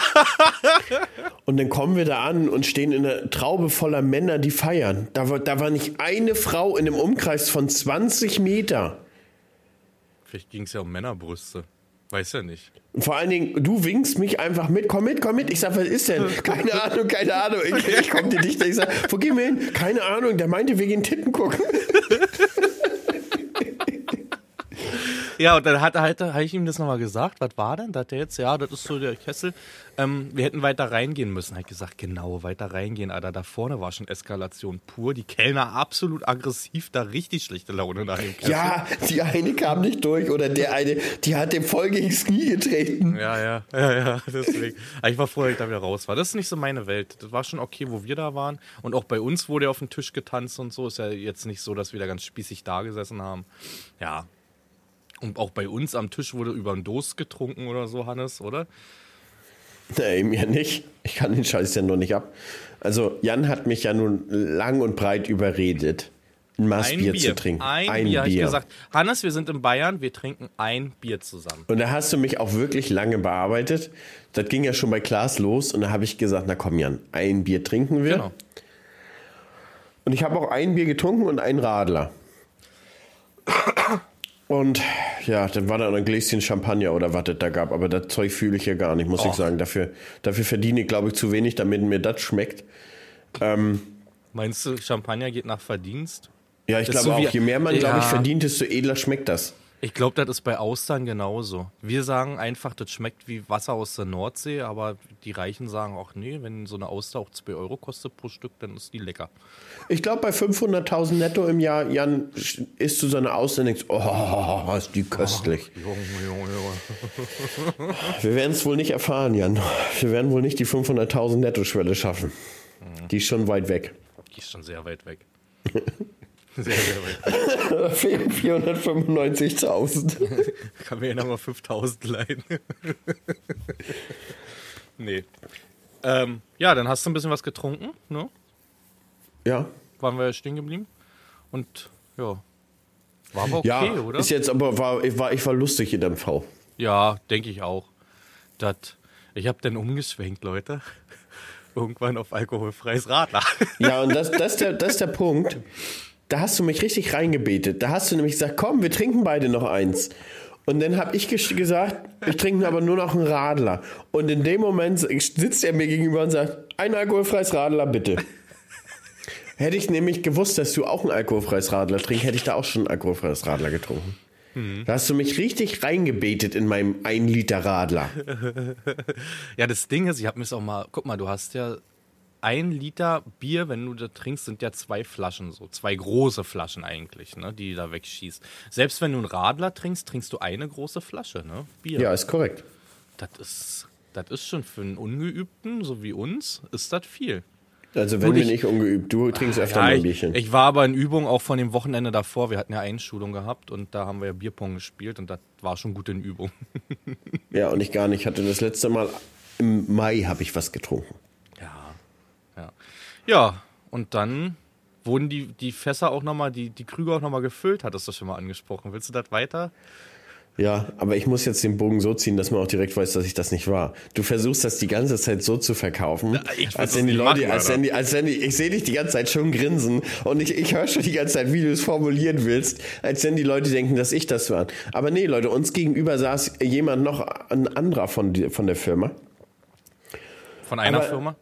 *laughs* Und dann kommen wir da an und stehen in einer Traube voller Männer, die feiern. Da war, da war nicht eine Frau in einem Umkreis von 20 Meter. Vielleicht ging es ja um Männerbrüste. Weiß ja nicht. Vor allen Dingen, du winkst mich einfach mit, komm mit, komm mit. Ich sag, was ist denn? *laughs* Keine Ahnung, keine Ahnung. Ich, ich komm dir nicht, ich sag, wo gehen wir hin? Keine Ahnung, der meinte, wir gehen Titten gucken. *laughs* Ja, und dann hat er halt, habe ich ihm das nochmal gesagt. Was war denn? Da hat er jetzt, ja, das ist so der Kessel. Ähm, wir hätten weiter reingehen müssen. Hat gesagt, genau, weiter reingehen. Alter, da vorne war schon Eskalation pur. Die Kellner absolut aggressiv, da richtig schlechte Laune nach dem Kessel. Ja, die eine kam nicht durch oder der eine, die hat dem voll gegens Knie getreten. Ja, ja, ja, ja, deswegen. Aber ich war froh, dass ich da wieder raus war. Das ist nicht so meine Welt. Das war schon okay, wo wir da waren. Und auch bei uns wurde auf dem Tisch getanzt und so. Ist ja jetzt nicht so, dass wir da ganz spießig da gesessen haben. Ja. Und auch bei uns am Tisch wurde über einen Dos getrunken oder so, Hannes, oder? Nee, mir nicht. Ich kann den Scheiß ja noch nicht ab. Also, Jan hat mich ja nun lang und breit überredet, ein Maß Ein Bier, Bier, zu trinken. Ein, Bier, hab ich gesagt. Hannes, wir sind in Bayern, wir trinken ein Bier zusammen. Und da hast du mich auch wirklich lange bearbeitet. Das ging ja schon bei Klaas los und da habe ich gesagt, na komm Jan, ein Bier trinken wir. Genau. Und ich habe auch ein Bier getrunken und einen Radler. Und ja, dann war da ein Gläschen Champagner oder was es da gab. Aber das Zeug fühle ich ja gar nicht, muss ich Och. sagen. Dafür, dafür verdiene ich, glaube ich, zu wenig, damit mir das schmeckt. Meinst du, Champagner geht nach Verdienst? Ja, ich glaube so auch, je mehr man, glaube ich, Ja. verdient, desto edler schmeckt das. Ich glaube, das ist bei Austern genauso. Wir sagen einfach, das schmeckt wie Wasser aus der Nordsee, aber die Reichen sagen auch, nee, wenn so eine Auster auch 2 Euro kostet pro Stück, dann ist die lecker. Ich glaube, bei 500.000 netto im Jahr, Jan, isst du so eine Auster und denkst, oh, ist die köstlich. Junge, Junge, Junge. Wir werden es wohl nicht erfahren, Jan. Wir werden wohl nicht die 500.000 Netto-Schwelle schaffen. Die ist schon weit weg. Die ist schon sehr weit weg. *laughs* Sehr, sehr weit weg. Da fehlen 495.000. Kann mir ja nochmal 5000 leihen. *laughs* nee. Ähm, ja, dann hast du ein bisschen was getrunken, ne? Ja. Waren wir ja stehen geblieben. Und ja. War aber okay, ja, oder? ist jetzt aber, war, ich, war, ich war lustig in dem V. Ja, denke ich auch. Dat, ich habe dann umgeschwenkt, Leute. *laughs* Irgendwann auf alkoholfreies Radler. *laughs* Ja, und das, das, ist der, das ist der Punkt. Da hast du mich richtig reingebetet. Da hast du nämlich gesagt, komm, wir trinken beide noch eins. Und dann habe ich ges- gesagt, ich trinke aber nur noch einen Radler. Und in dem Moment sitzt er mir gegenüber und sagt, ein alkoholfreies Radler bitte. Hätte ich nämlich gewusst, dass du auch ein alkoholfreies Radler trinkst, hätte ich da auch schon ein alkoholfreies Radler getrunken. Da hast du mich richtig reingebetet in meinem 1 Liter Radler. *laughs* Ja, das Ding ist, ich habe mir auch mal, guck mal, du hast ja ein Liter Bier, wenn du das trinkst, sind ja zwei Flaschen so. Zwei große Flaschen eigentlich, ne, die du da wegschießt. Selbst wenn du einen Radler trinkst, trinkst du eine große Flasche, ne? Bier. Ja, ist korrekt. Das ist, das ist schon für einen Ungeübten, so wie uns, ist das viel. Also wenn Gut, wir ich- nicht ungeübt, du trinkst öfter mal Ja, ein ich, Bierchen. ich war aber in Übung auch von dem Wochenende davor. Wir hatten ja Einschulung gehabt und da haben wir ja Bierpong gespielt und das war schon gut in Übung. *laughs* Ja, und ich gar nicht. Ich hatte das letzte Mal im Mai habe ich was getrunken. Ja, und dann wurden die, die Fässer auch nochmal, die, die Krüge auch nochmal gefüllt, hattest du schon mal angesprochen. Willst du das weiter? Ja, aber ich muss jetzt den Bogen so ziehen, dass man auch direkt weiß, dass ich das nicht war. Du versuchst das die ganze Zeit so zu verkaufen, als wenn die Leute, machen, als wenn die, als wenn die, ich sehe dich die ganze Zeit schon grinsen und ich, ich höre schon die ganze Zeit, wie du es formulieren willst, als wenn die Leute denken, dass ich das war. Aber nee, Leute, uns gegenüber saß jemand noch, ein anderer von, von der Firma. Von einer Aber- Firma?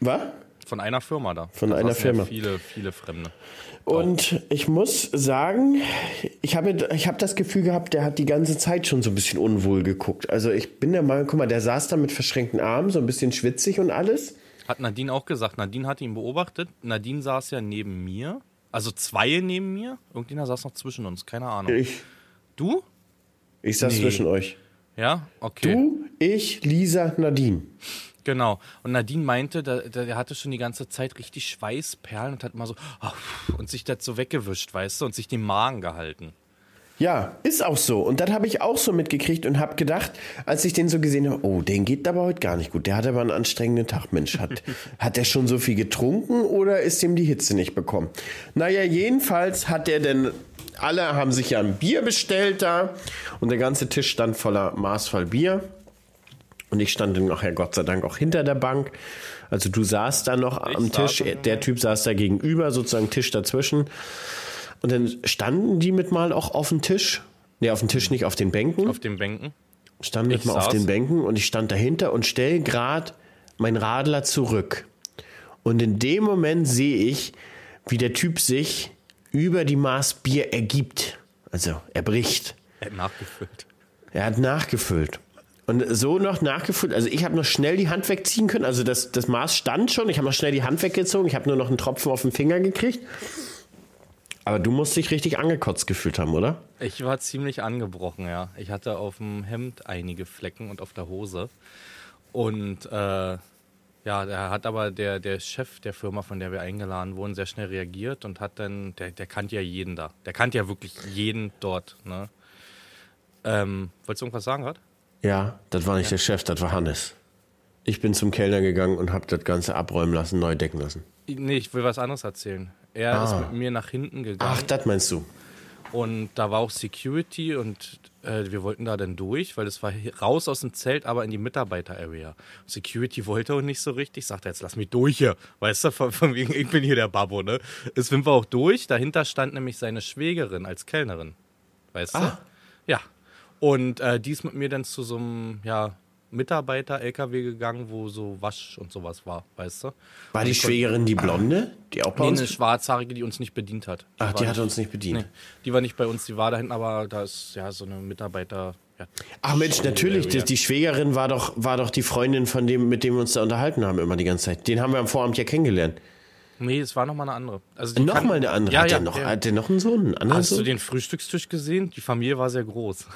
Was? Von einer Firma da. Von Da einer Firma. Ja viele, viele Fremde. Und ich muss sagen, ich habe ich hab das Gefühl gehabt, der hat die ganze Zeit schon so ein bisschen unwohl geguckt. Also ich bin der Meinung, guck mal, der saß da mit verschränkten Armen, so ein bisschen schwitzig und alles. Hat Nadine auch gesagt. Nadine hat ihn beobachtet. Nadine saß ja neben mir. Also zwei neben mir. Irgendjemand saß noch zwischen uns. Keine Ahnung. Ich, Du? ich saß Nee. zwischen euch. Ja? Okay. Du, ich, Lisa, Nadine. Genau. Und Nadine meinte, der, der, hatte schon die ganze Zeit richtig Schweißperlen und hat immer so ah, und sich das so weggewischt, weißt du, und sich den Magen gehalten. Ja, ist auch so. Und das habe ich auch so mitgekriegt und habe gedacht, als ich den so gesehen habe, oh, den geht aber heute gar nicht gut. Der hat aber einen anstrengenden Tag, Mensch. Hat, *laughs* hat der schon so viel getrunken oder ist ihm die Hitze nicht bekommen? Naja, jedenfalls hat der denn, alle haben sich ja ein Bier bestellt da und der ganze Tisch stand voller Maß voll Bier. Und ich stand dann nachher Gott sei Dank auch hinter der Bank. Also du saßt da noch am saß Tisch, auf der Typ saß da gegenüber, sozusagen Tisch dazwischen. Und dann standen die mit mal auch auf dem Tisch. Nee, auf dem Tisch nicht, auf den Bänken. Auf den Bänken. standen Ich mal auf saß. den Bänken und ich stand dahinter und stell gerade mein Radler zurück. Und in dem Moment sehe ich, wie der Typ sich über die Maß Bier ergibt. Also er bricht. Er hat nachgefüllt. Er hat nachgefüllt. Und so noch nachgefüllt. Also ich habe noch schnell die Hand wegziehen können. Also das, das Maß stand schon. Ich habe noch schnell die Hand weggezogen. Ich habe nur noch einen Tropfen auf den Finger gekriegt. Aber du musst dich richtig angekotzt gefühlt haben, oder? Ich war ziemlich angebrochen, ja. Ich hatte auf dem Hemd einige Flecken und auf der Hose. Und äh, ja, da hat aber der, der Chef der Firma, von der wir eingeladen wurden, sehr schnell reagiert und hat dann, der, der kannte ja jeden da. Der kannte ja wirklich jeden dort. Ne? Ähm, wolltest du irgendwas sagen gerade? Ja, das war nicht der Chef, das war Hannes. Ich bin zum Kellner gegangen und habe das Ganze abräumen lassen, neu decken lassen. Nee, ich will was anderes erzählen. Er Ah. ist mit mir nach hinten gegangen. Ach, das meinst du? Und da war auch Security und äh, wir wollten da dann durch, weil es war raus aus dem Zelt, aber in die Mitarbeiter-Area. Security wollte auch nicht so richtig, sagte jetzt lass mich durch hier. Weißt du, von, von wegen, ich bin hier der Babbo, ne? Es sind wir auch durch. Dahinter stand nämlich seine Schwägerin als Kellnerin. Weißt Ah. du? Ja. Und äh, die ist mit mir dann zu so einem, ja, Mitarbeiter-LKW gegangen, wo so Wasch und sowas war, weißt du? War die Schwägerin die Blonde, die auch bei Nee, uns? eine schwarzhaarige, die uns nicht bedient hat. Ach, war die hat nicht- uns nicht bedient. Nee, die war nicht bei uns, die war da hinten, aber da ist ja so eine Mitarbeiter. Ja, Ach Mensch, natürlich, die, die Schwägerin war doch, war doch die Freundin von dem, mit dem wir uns da unterhalten haben, immer die ganze Zeit. Den haben wir am Vorabend ja kennengelernt. Nee, es war nochmal eine andere. Also Nochmal eine andere. Ja, hat, ja, der noch, ja. hat der noch einen Sohn? Einen anderen Hast du Sohn? den Frühstückstisch gesehen? Die Familie war sehr groß.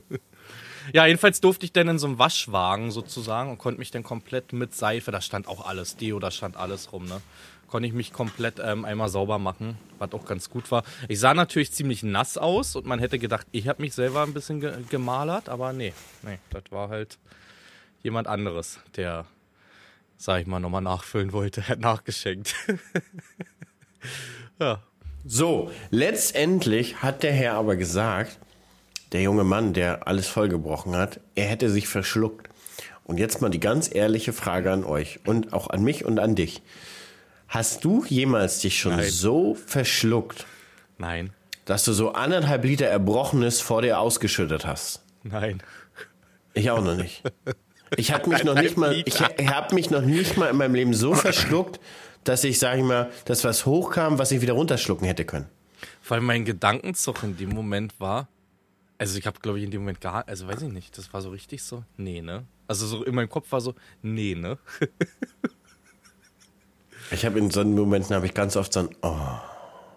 *laughs* ja, jedenfalls durfte ich dann in so einem Waschwagen sozusagen und konnte mich dann komplett mit Seife, da stand auch alles, Deo, da stand alles rum, ne? Konnte ich mich komplett ähm, einmal sauber machen, was auch ganz gut war. Ich sah natürlich ziemlich nass aus und man hätte gedacht, ich habe mich selber ein bisschen ge gemalert, aber nee, nee, das war halt jemand anderes, der, sag ich mal, nochmal nachfüllen wollte, *laughs* hat nachgeschenkt. *laughs* ja, So, letztendlich hat der Herr aber gesagt, der junge Mann, der alles vollgebrochen hat, er hätte sich verschluckt. Und jetzt mal die ganz ehrliche Frage an euch und auch an mich und an dich. Hast du jemals dich schon Nein. so verschluckt, nein, dass du so anderthalb Liter Erbrochenes vor dir ausgeschüttet hast? nein. Ich auch noch nicht. *laughs* Ich habe mich noch nicht mal, ich habe mich noch nicht mal in meinem Leben so verschluckt, dass ich, sag ich mal, dass was hochkam, was ich wieder runterschlucken hätte können. Weil mein Gedankenzug in dem Moment war, also ich habe glaube ich in dem Moment gar, also weiß ich nicht, das war so richtig so, nee, ne? Also so in meinem Kopf war so, nee, ne? *laughs* Ich habe in so Momenten habe ich ganz oft so ein oh.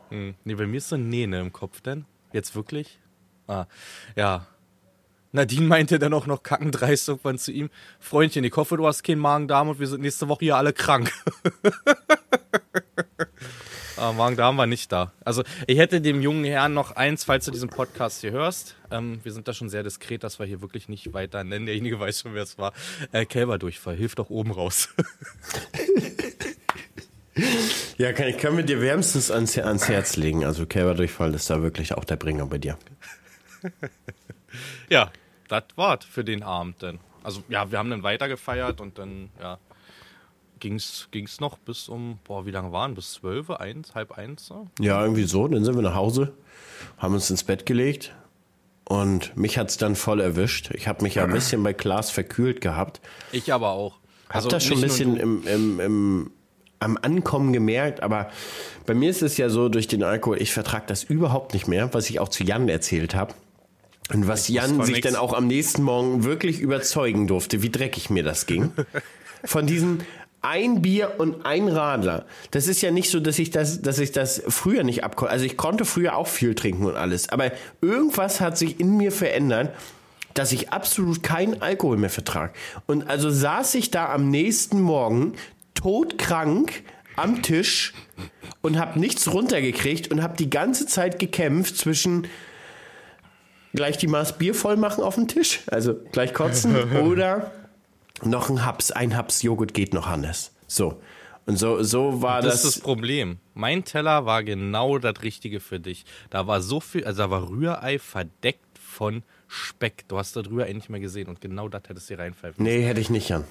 Nee, bei mir ist so ein nee, ne im Kopf denn? Jetzt wirklich? Ah, ja. Nadine meinte dann auch noch kackendreist irgendwann zu ihm, Freundchen, ich hoffe, du hast keinen Magen-Darm und wir sind nächste Woche hier alle krank. *laughs* Aber Magen-Darm war nicht da. Also ich hätte dem jungen Herrn noch eins, falls du diesen Podcast hier hörst, ähm, wir sind da schon sehr diskret, dass wir hier wirklich nicht weiter nennen, derjenige weiß schon, wer es war, äh, Kälberdurchfall, hilft doch oben raus. *laughs* Ja, kann ich kann mir dir wärmstens ans, ans Herz legen. Also Kälberdurchfall ist da wirklich auch der Bringer bei dir. Ja, das war's für den Abend dann. Also ja, wir haben dann weitergefeiert und dann, ja, ging's, ging's noch bis um, boah, wie lange waren? Bis zwölf, eins, halb eins? So? Ja, irgendwie so. Dann sind wir nach Hause, haben uns ins Bett gelegt und mich hat's dann voll erwischt. Ich habe mich ja ein *clears throat* bisschen bei Klaas verkühlt gehabt. Ich aber auch. Hab das schon ein Also bisschen im, im, im, am Ankommen gemerkt, aber bei mir ist es ja so, durch den Alkohol, ich vertrage das überhaupt nicht mehr, was ich auch zu Jan erzählt habe. Und was Jan war sich nix. dann auch am nächsten Morgen wirklich überzeugen durfte, wie dreckig mir das ging. *laughs* Von diesen ein Bier und ein Radler. Das ist ja nicht so, dass ich das, dass ich das früher nicht abkonnte. Also ich konnte früher auch viel trinken und alles. Aber irgendwas hat sich in mir verändert, dass ich absolut keinen Alkohol mehr vertrage. Und also saß ich da am nächsten Morgen todkrank am Tisch und habe nichts runtergekriegt und habe die ganze Zeit gekämpft zwischen gleich die Maß Bier voll machen auf dem Tisch, also gleich kotzen *laughs* oder noch ein Haps, ein Haps Joghurt geht noch Hannes. So. Und so, so war Das das. ist das Problem. Mein Teller war genau das Richtige für dich. Da war so viel, also da war Rührei verdeckt von Speck. Du hast das Rührei nicht mehr gesehen und genau das hättest du dir reinpfeifen nee, hätte ich nicht, Jan.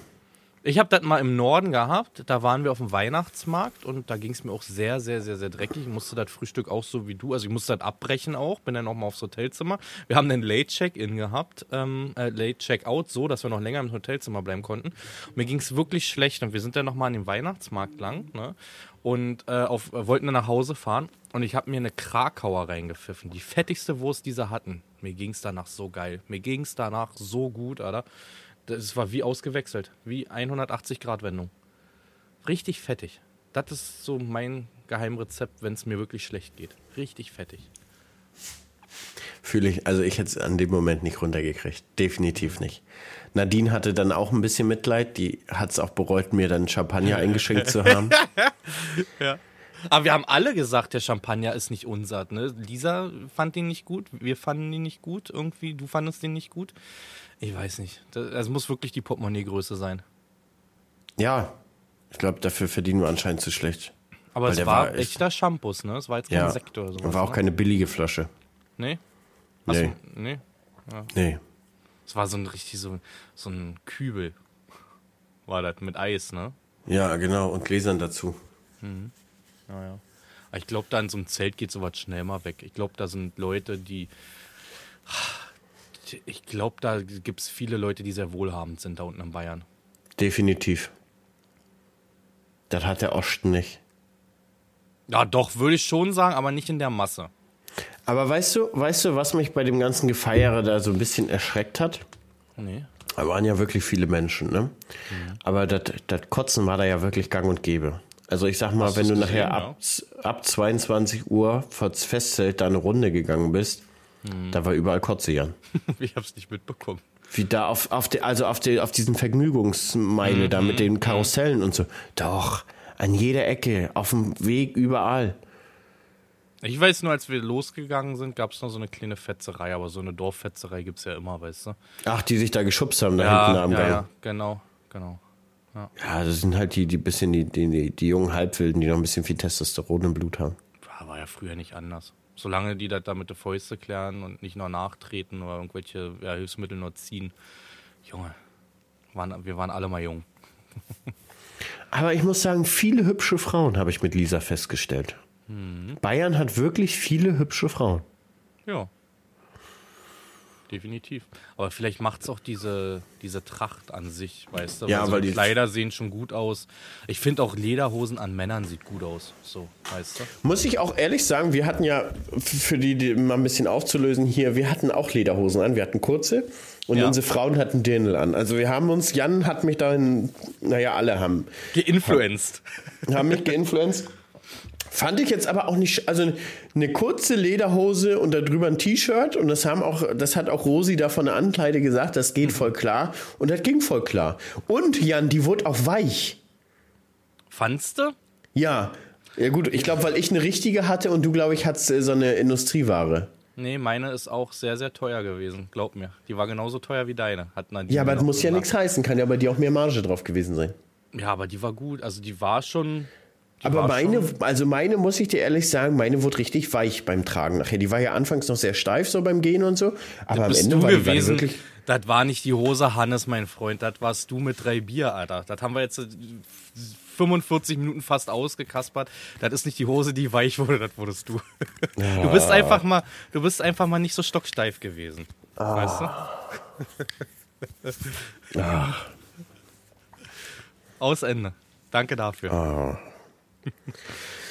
Ich habe das mal im Norden gehabt. Da waren wir auf dem Weihnachtsmarkt und da ging es mir auch sehr, sehr, sehr, sehr dreckig. Ich musste das Frühstück auch so wie du. Also ich musste das abbrechen auch. Bin dann auch mal aufs Hotelzimmer. Wir haben einen Late Check-In gehabt, ähm, äh, Late Check-Out, so, dass wir noch länger im Hotelzimmer bleiben konnten. Und mir ging es wirklich schlecht und wir sind dann noch mal an dem Weihnachtsmarkt lang ne? und äh, auf, äh, wollten dann nach Hause fahren und ich habe mir eine Krakauer reingepfiffen. Die fettigste Wurst, die sie hatten. Mir ging es danach so geil. Mir ging es danach so gut, Alter. Das war wie ausgewechselt. Wie 180 Grad Wendung. Richtig fettig. Das ist so mein Geheimrezept, wenn es mir wirklich schlecht geht. Richtig fettig. Fühle ich, also ich hätte es an dem Moment nicht runtergekriegt. Definitiv nicht. Nadine hatte dann auch ein bisschen Mitleid. Die hat es auch bereut, mir dann Champagner eingeschenkt zu haben. *laughs* ja. Aber wir haben alle gesagt, der Champagner ist nicht unser. Ne? Lisa fand ihn nicht gut, wir fanden ihn nicht gut. Irgendwie, du fandest ihn nicht gut. Ich weiß nicht. Das, das muss wirklich die Portemonnaie-Größe sein. Ja, ich glaube, dafür verdienen wir anscheinend zu schlecht. Aber Weil es war, war echter Shampoos, ne? Es war jetzt kein ja, Sekt oder so. War auch ne? keine billige Flasche. Nee? Hast nee. Nee? Ja. Nee. Es war so ein richtig so, so ein Kübel. War das mit Eis, ne? Ja, genau. Und Gläsern dazu. Mhm. Ja, ja. Aber ich glaube, da in so einem Zelt geht sowas schnell mal weg. Ich glaube, da sind Leute, die ich glaube, da gibt es viele Leute, die sehr wohlhabend sind da unten in Bayern. Definitiv. Das hat der Osten nicht. Ja, doch, würde ich schon sagen, aber nicht in der Masse. Aber weißt du, weißt du, was mich bei dem ganzen Gefeiere da so ein bisschen erschreckt hat? Nee. Da waren ja wirklich viele Menschen, ne? Mhm. Aber das Kotzen war da ja wirklich gang und gäbe. Also ich sag mal, Hast wenn du nachher ab, ab 22 Uhr vor das Festzelt da eine Runde gegangen bist, Mhm. Da war überall Kotze, Jan. *laughs* ich hab's nicht mitbekommen. Wie da auf, auf, de, also auf, de, auf diesen Vergnügungsmeile mhm. da mit den Karussellen und so. Doch, an jeder Ecke, auf dem Weg, überall. Ich weiß nur, als wir losgegangen sind, gab es noch so eine kleine Fetzerei, aber so eine Dorffetzerei gibt es ja immer, weißt du? Ach, die sich da geschubst haben, da ja, hinten am ja, Gang. Ja, genau, genau. Ja. ja, das sind halt die, die bisschen die, die, die jungen Halbwilden, die noch ein bisschen viel Testosteron im Blut haben. War ja früher nicht anders. Solange die das da mit der Fäuste klären und nicht nur nachtreten oder irgendwelche ja, Hilfsmittel nur ziehen. Junge, waren, wir waren alle mal jung. *laughs* Aber ich muss sagen, viele hübsche Frauen habe ich mit Lisa festgestellt. Mhm. Bayern hat wirklich viele hübsche Frauen. Ja definitiv. Aber vielleicht macht es auch diese, diese Tracht an sich, weißt du? Ja, weil, so weil die Kleider sehen schon gut aus. Ich finde auch Lederhosen an Männern sieht gut aus, so, weißt du? Muss ich auch ehrlich sagen, wir hatten ja, für die, die mal ein bisschen aufzulösen hier, wir hatten auch Lederhosen an, wir hatten kurze und ja. unsere Frauen hatten Dirndl an. Also wir haben uns, Jan hat mich dahin, naja, alle haben. Geinfluenced. Haben mich geinfluenced. Fand ich jetzt aber auch nicht, also eine kurze Lederhose und darüber ein T-Shirt und das haben auch, das hat auch Rosi da von der Ankleide gesagt, das geht voll klar und das ging voll klar. Und Jan, die wurde auch weich. Fandst du? Ja. Ja gut, ich glaube, weil ich eine richtige hatte und du, glaube ich, hattest äh, so eine Industrieware. Nee, meine ist auch sehr, sehr teuer gewesen, glaub mir. Die war genauso teuer wie deine. Hat ja, aber das muss ja nichts heißen, kann ja bei dir auch mehr Marge drauf gewesen sein. Ja, aber die war gut. Also die war schon, aber meine, also meine, muss ich dir ehrlich sagen, meine wurde richtig weich beim Tragen nachher. Die war ja anfangs noch sehr steif so beim Gehen und so. Aber am Ende war die, war wirklich. Das war nicht die Hose Hannes, mein Freund. Das warst du mit drei Bier, Alter. Das haben wir jetzt 45 äh, Minuten fast ausgekaspert. Das ist nicht die Hose, die weich wurde, das wurdest du. Du bist einfach mal, du bist einfach mal nicht so stocksteif gewesen. Ah. Weißt du? Ah. Aus Ende. Danke dafür. Ah.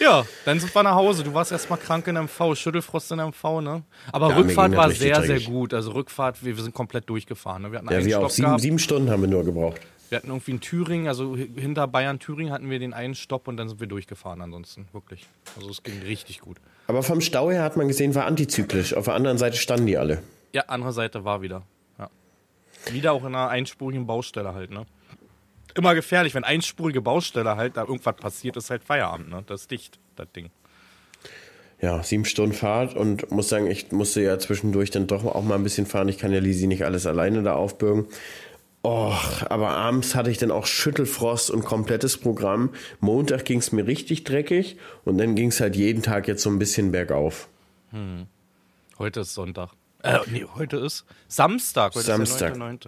Ja, dann sind wir nach Hause. Du warst erstmal krank in MV, Schüttelfrost in MV, ne? Aber ja, Rückfahrt war sehr, dreckig. sehr gut. Also Rückfahrt, wir, wir sind komplett durchgefahren. Ne? Wir hatten ja, wir auch sieben, sieben, Stunden haben wir nur gebraucht. Wir hatten irgendwie in Thüringen, also hinter Bayern, Thüringen hatten wir den einen Stopp und dann sind wir durchgefahren ansonsten, wirklich. Also es ging richtig gut. Aber vom Stau her hat man gesehen, war antizyklisch. Auf der anderen Seite standen die alle. Ja, andere Seite war wieder. Ja. Wieder auch in einer einspurigen Baustelle halt, ne? Immer gefährlich, wenn einspurige Baustelle halt da irgendwas passiert, ist halt Feierabend, ne? Das ist dicht, das Ding. Ja, sieben Stunden Fahrt und muss sagen, ich musste ja zwischendurch dann doch auch mal ein bisschen fahren. Ich kann ja Lisi nicht alles alleine da aufbürgen. Och, aber abends hatte ich dann auch Schüttelfrost und komplettes Programm. Montag ging es mir richtig dreckig und dann ging es halt jeden Tag jetzt so ein bisschen bergauf. Hm. Heute ist Sonntag. Äh, nee, heute ist Samstag. Heute Samstag. Ist der 9.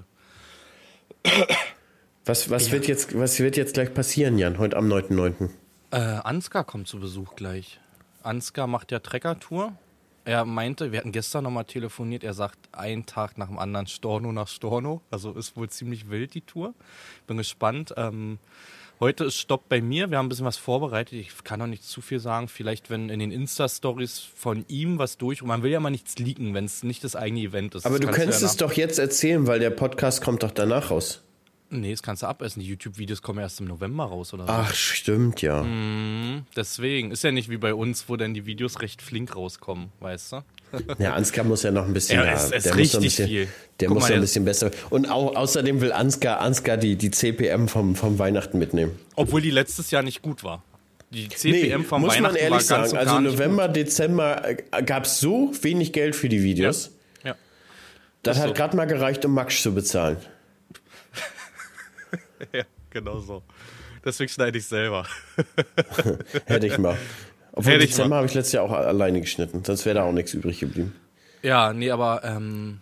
Was, was, wird jetzt, was wird jetzt gleich passieren, Jan, heute am 9.9.? Äh, Ansgar kommt zu Besuch gleich. Ansgar macht ja Trekker-Tour. Er meinte, wir hatten gestern nochmal telefoniert, er sagt, einen Tag nach dem anderen Storno nach Storno. Also ist wohl ziemlich wild die Tour. Bin gespannt. Ähm, heute ist Stopp bei mir. Wir haben ein bisschen was vorbereitet. Ich kann noch nicht zu viel sagen. Vielleicht, wenn in den Insta-Stories von ihm was durch. Und man will ja mal nichts leaken, wenn es nicht das eigene Event ist. Aber Das du kannst könntest ja es doch jetzt erzählen, weil der Podcast kommt doch danach raus. Nee, das kannst du abessen. Die YouTube-Videos kommen erst im November raus oder so. Ach, stimmt, ja. Deswegen. Ist ja nicht wie bei uns, wo dann die Videos recht flink rauskommen, weißt du? *laughs* Ja, Ansgar muss ja noch ein bisschen. Ja, ja, es- es der muss richtig noch ein bisschen, viel. Der Guck muss noch ein bisschen besser. Und au außerdem will Ansgar, Ansgar die, die CPM vom, vom Weihnachten mitnehmen. Obwohl die letztes Jahr nicht gut war. Die CPM vom muss Weihnachten man ehrlich war ganz sagen. Also November, Dezember gab es so wenig Geld für die Videos. Gut. Ja. Das Ist hat so. gerade mal gereicht, um Max zu bezahlen. *laughs* ja, genau so. Deswegen schneide ich selber. *laughs* Hätte ich mal. Obwohl Hätte ich Dezember habe ich letztes Jahr auch alleine geschnitten. Sonst wäre da auch nichts übrig geblieben. Ja, nee, aber ähm,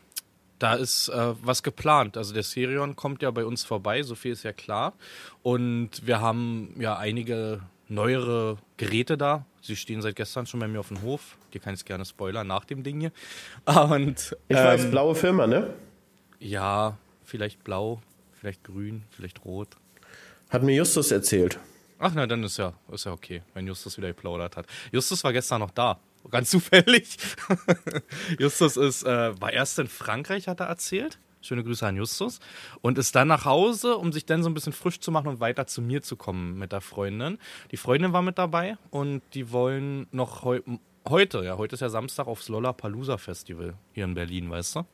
da ist äh, was geplant. Also der Serion kommt ja bei uns vorbei, so viel ist ja klar. Und wir haben ja einige neuere Geräte da. Sie stehen seit gestern schon bei mir auf dem Hof. Dir kann ich gerne spoilern nach dem Ding hier. *laughs* Und Ich ähm, weiß, blaue Firma, ne? ja, vielleicht blau, vielleicht grün, vielleicht rot. Hat mir Justus erzählt. Ach na, dann ist ja, ist ja okay, wenn Justus wieder geplaudert hat. Justus war gestern noch da. Ganz *laughs* zufällig. Justus ist, äh, war erst in Frankreich, hat er erzählt. Schöne Grüße an Justus. Und ist dann nach Hause, um sich dann so ein bisschen frisch zu machen und weiter zu mir zu kommen mit der Freundin. Die Freundin war mit dabei und die wollen noch heu heute, ja, heute ist ja Samstag aufs Lollapalooza Festival hier in Berlin, weißt du?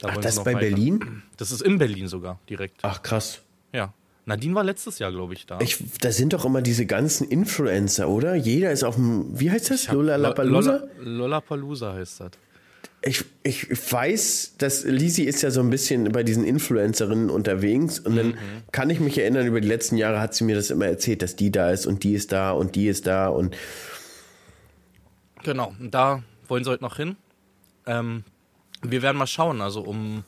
Da Ach, das ist bei weiter. Berlin? Das ist in Berlin sogar, direkt. Ach, krass. Ja. Nadine war letztes Jahr, glaube ich, da. Ich, da sind doch immer diese ganzen Influencer, oder? Jeder ist auf dem, wie heißt das? Lola Lo- Lapalooza? Lolla- Lollapalooza heißt das. Ich, ich weiß, dass Lisi ist ja so ein bisschen bei diesen Influencerinnen unterwegs und dann kann ich mich erinnern, über die letzten Jahre hat sie mir das immer erzählt, dass die da ist und die ist da und die ist da und Genau, und da wollen sie heute noch hin. Ähm, wir werden mal schauen. Also um,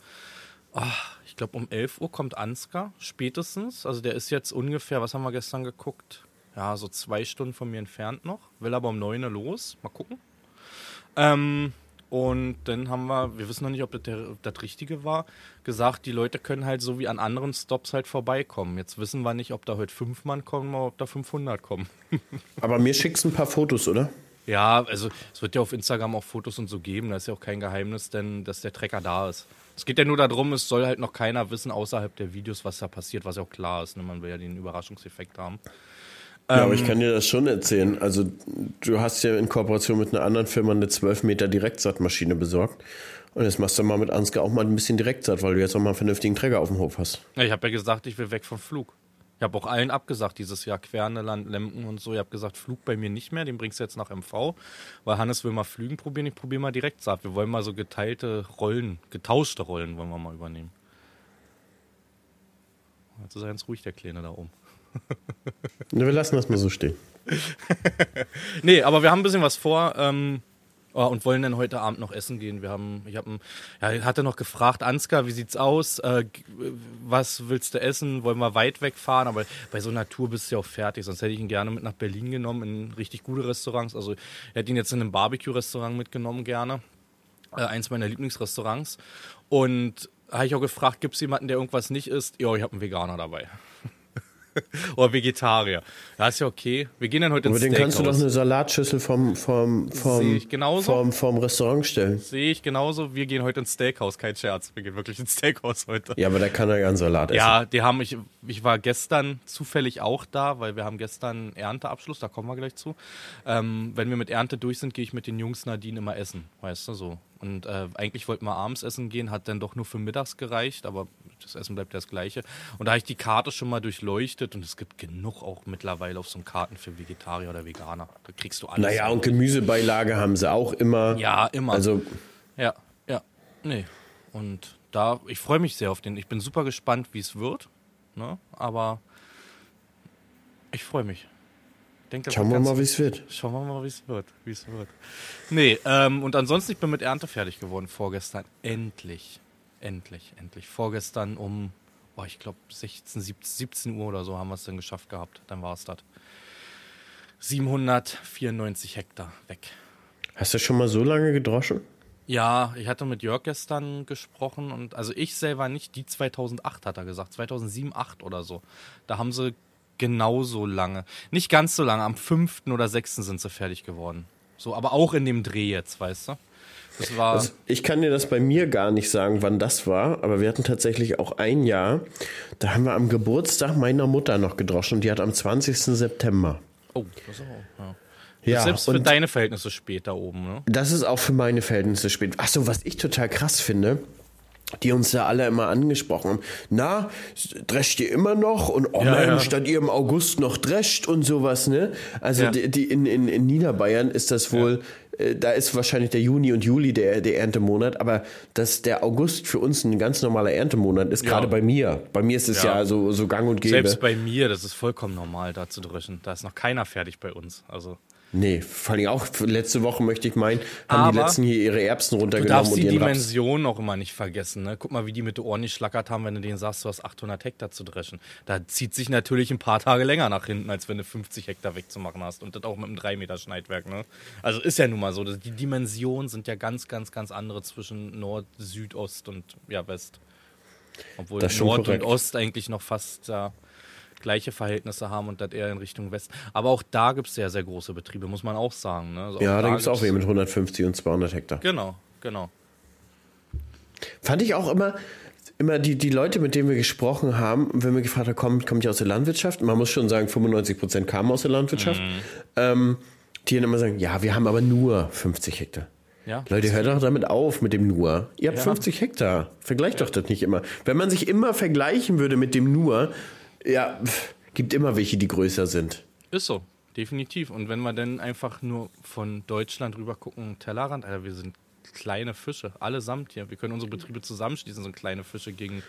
ah, ich glaube um 11 Uhr kommt Ansgar spätestens. Also der ist jetzt ungefähr, was haben wir gestern geguckt? Ja, so zwei Stunden von mir entfernt noch. Will aber um 9 Uhr los. Mal gucken. Ähm, und dann haben wir, wir wissen noch nicht, ob das, der, das Richtige war, gesagt, die Leute können halt so wie an anderen Stops halt vorbeikommen. Jetzt wissen wir nicht, ob da heute fünf Mann kommen oder ob da 500 kommen. *laughs* aber mir schickst ein paar Fotos, oder? Ja, also es wird ja auf Instagram auch Fotos und so geben. Da ist ja auch kein Geheimnis, denn dass der Trecker da ist. Es geht ja nur darum, es soll halt noch keiner wissen außerhalb der Videos, was da passiert, was ja auch klar ist. Ne? Man will ja den Überraschungseffekt haben. Ja, Ähm. aber ich kann dir das schon erzählen. Also du hast ja in Kooperation mit einer anderen Firma eine 12 Meter Direktsaatmaschine besorgt und jetzt machst du mal mit Ansgar auch mal ein bisschen Direktsaat, weil du jetzt auch mal einen vernünftigen Träger auf dem Hof hast. Ja, ich habe ja gesagt, ich will weg vom Flug. Ich habe auch allen abgesagt dieses Jahr, Querneland, Lemken und so. Ich habe gesagt, Flug bei mir nicht mehr, den bringst du jetzt nach MV, weil Hannes will mal Flügen probieren, ich probiere mal Direktsaat. Wir wollen mal so geteilte Rollen, getauschte Rollen wollen wir mal übernehmen. Jetzt ist er ganz ruhig, der Kleine da oben. Wir lassen das mal so stehen. *laughs* Nee, aber wir haben ein bisschen was vor ähm, oh, und wollen dann heute Abend noch essen gehen. Wir haben, ich habe, ja, hatte noch gefragt, Ansgar, wie sieht's aus? Äh, was willst du essen? Wollen wir weit wegfahren? Aber bei so einer Tour bist du ja auch fertig. Sonst hätte ich ihn gerne mit nach Berlin genommen in richtig gute Restaurants. Also ich hätte ihn jetzt in einem Barbecue-Restaurant mitgenommen gerne. Äh, eins meiner Lieblingsrestaurants. Und habe ich auch gefragt, gibt es jemanden, der irgendwas nicht isst? Ja, ich habe einen Veganer dabei. *laughs* Oder Vegetarier. Ja, ist ja okay. Wir gehen dann heute Aber ins den kannst du doch Steakhouse. eine Salatschüssel vom, vom, vom, vom, vom Restaurant stellen. Sehe ich genauso. Wir gehen heute ins Steakhouse, kein Scherz. Wir gehen wirklich ins Steakhouse heute. Ja, aber da kann er ja einen Salat essen. Ja, die haben ich, ich war gestern zufällig auch da, weil wir haben gestern Ernteabschluss, da kommen wir gleich zu. Ähm, wenn wir mit Ernte durch sind, gehe ich mit den Jungs Nadine immer essen, weißt du so. Und äh, eigentlich wollten wir abends essen gehen, hat dann doch nur für mittags gereicht, aber das Essen bleibt ja das gleiche. Und da habe ich die Karte schon mal durchleuchtet und es gibt genug auch mittlerweile auf so Karten für Vegetarier oder Veganer. Da kriegst du alles. Naja, und Gemüsebeilage haben sie auch immer. Ja, immer. Also, Ja, ja. Nee. Und da, ich freue mich sehr auf den. Ich bin super gespannt, wie es wird. Ne? Aber ich freue mich. Denke, schauen wir mal, wie es wird. Schauen wir mal, wie es wird. Wie es wird. Nee, ähm, und ansonsten, ich bin mit Ernte fertig geworden vorgestern. Endlich. Endlich, endlich. Vorgestern um, boah, ich glaube 16, 17 Uhr oder so haben wir es dann geschafft gehabt. Dann war es das. 794 Hektar weg. Hast du schon mal so lange gedroschen? Ja, ich hatte mit Jörg gestern gesprochen und also ich selber nicht, die 2008 hat er gesagt, 2007, 2008 oder so. Da haben sie genauso lange, nicht ganz so lange, am 5. oder 6. sind sie fertig geworden. So, aber auch in dem Dreh jetzt, weißt du? Das war also ich kann dir das bei mir gar nicht sagen, wann das war, aber wir hatten tatsächlich auch ein Jahr, da haben wir am Geburtstag meiner Mutter noch gedroschen und die hat am 20. September. Oh, das auch, ja. Ja, selbst für deine Verhältnisse spät da oben, ne? Das ist auch für meine Verhältnisse spät. Achso, was ich total krass finde, die uns da alle immer angesprochen haben. Na, drescht ihr immer noch? Und oh ja, Mensch, ja. dann ihr im August noch drescht und sowas, ne? Also ja. die, die in, in, in Niederbayern ist das wohl, äh, da ist wahrscheinlich der Juni und Juli der, der Erntemonat, aber dass der August für uns ein ganz normaler Erntemonat ist, gerade bei mir. Bei mir ist es ja, so, so gang und gäbe. Selbst bei mir, das ist vollkommen normal, da zu dreschen. Da ist noch keiner fertig bei uns. Also. Nee, vor allem auch letzte Woche möchte ich meinen, haben Aber die letzten hier ihre Erbsen runtergenommen. Du darfst die Dimension auch immer nicht vergessen. Ne? Guck mal, wie die mit den Ohren nicht schlackert haben, wenn du denen sagst, du hast 800 Hektar zu dreschen. Da zieht sich natürlich ein paar Tage länger nach hinten, als wenn du 50 Hektar wegzumachen hast. Und das auch mit einem 3 Meter Schneidwerk. Ne? Also ist ja nun mal so. Die Dimensionen sind ja ganz, ganz, ganz andere zwischen Nord, Süd, Ost und ja, West. Obwohl Nord korrekt. und Ost eigentlich noch fast... Ja, gleiche Verhältnisse haben und das eher in Richtung West. Aber auch da gibt es sehr, sehr große Betriebe, muss man auch sagen. Ne? Also ja, da gibt es auch welche mit 150 und 200 Hektar. Genau, genau. Fand ich auch immer, immer die, die Leute, mit denen wir gesprochen haben, wenn wir gefragt haben, kommt, kommt ihr aus der Landwirtschaft? Man muss schon sagen, 95 Prozent kamen aus der Landwirtschaft. Mhm. Ähm, die dann immer sagen, ja, wir haben aber nur 50 Hektar. Ja, Leute, hört doch damit auf mit dem nur. Ihr habt ja. 50 Hektar. Vergleicht ja. doch das nicht immer. Wenn man sich immer vergleichen würde mit dem nur, ja, gibt immer welche, die größer sind. Ist so, definitiv. Und wenn wir dann einfach nur von Deutschland rüber gucken, Tellerrand, Alter, wir sind kleine Fische, allesamt hier. Wir können unsere Betriebe zusammenschließen, so kleine Fische gegen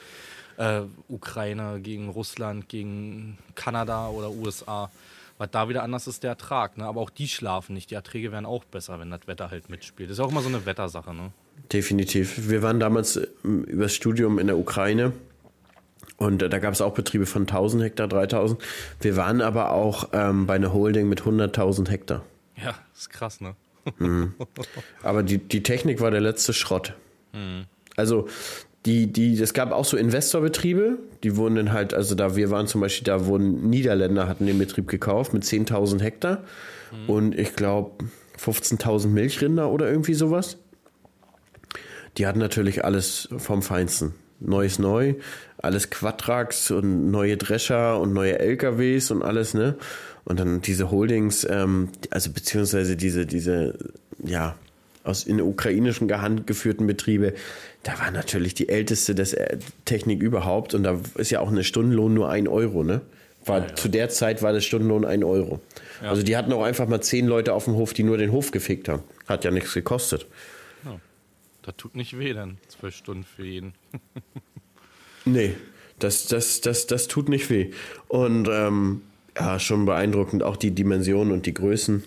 äh, Ukraine, gegen Russland, gegen Kanada oder USA. Was da wieder anders ist, der Ertrag. Ne? Aber auch die schlafen nicht. Die Erträge werden auch besser, wenn das Wetter halt mitspielt. Das ist auch immer so eine Wettersache. Ne? Definitiv. Wir waren damals äh, übers Studium in der Ukraine und äh, da gab es auch Betriebe von 1000 Hektar, 3000. Wir waren aber auch ähm, bei einer Holding mit 100.000 Hektar. Ja, ist krass, ne? Mhm. Aber die, die Technik war der letzte Schrott. Mhm. Also die, die, es gab auch so Investorbetriebe, die wurden dann halt, also da wir waren zum Beispiel, da wurden Niederländer hatten den Betrieb gekauft mit 10.000 Hektar mhm. und ich glaube 15.000 Milchrinder oder irgendwie sowas. Die hatten natürlich alles vom Feinsten. Neues neu, alles Quadrax und neue Drescher und neue LKWs und alles, ne? Und dann diese Holdings, ähm, also beziehungsweise diese, diese, ja, aus in ukrainischen Hand geführten Betriebe, da war natürlich die älteste des äh, Technik überhaupt und da ist ja auch eine Stundenlohn nur ein Euro, ne? War, ja, ja. Zu der Zeit war der Stundenlohn ein Euro. Ja. Also die hatten auch einfach mal zehn Leute auf dem Hof, die nur den Hof gefickt haben. Hat ja nichts gekostet. Das tut nicht weh dann, zwölf Stunden für jeden. *laughs* nee, das, das, das, das tut nicht weh. Und ähm, ja, schon beeindruckend, auch die Dimensionen und die Größen.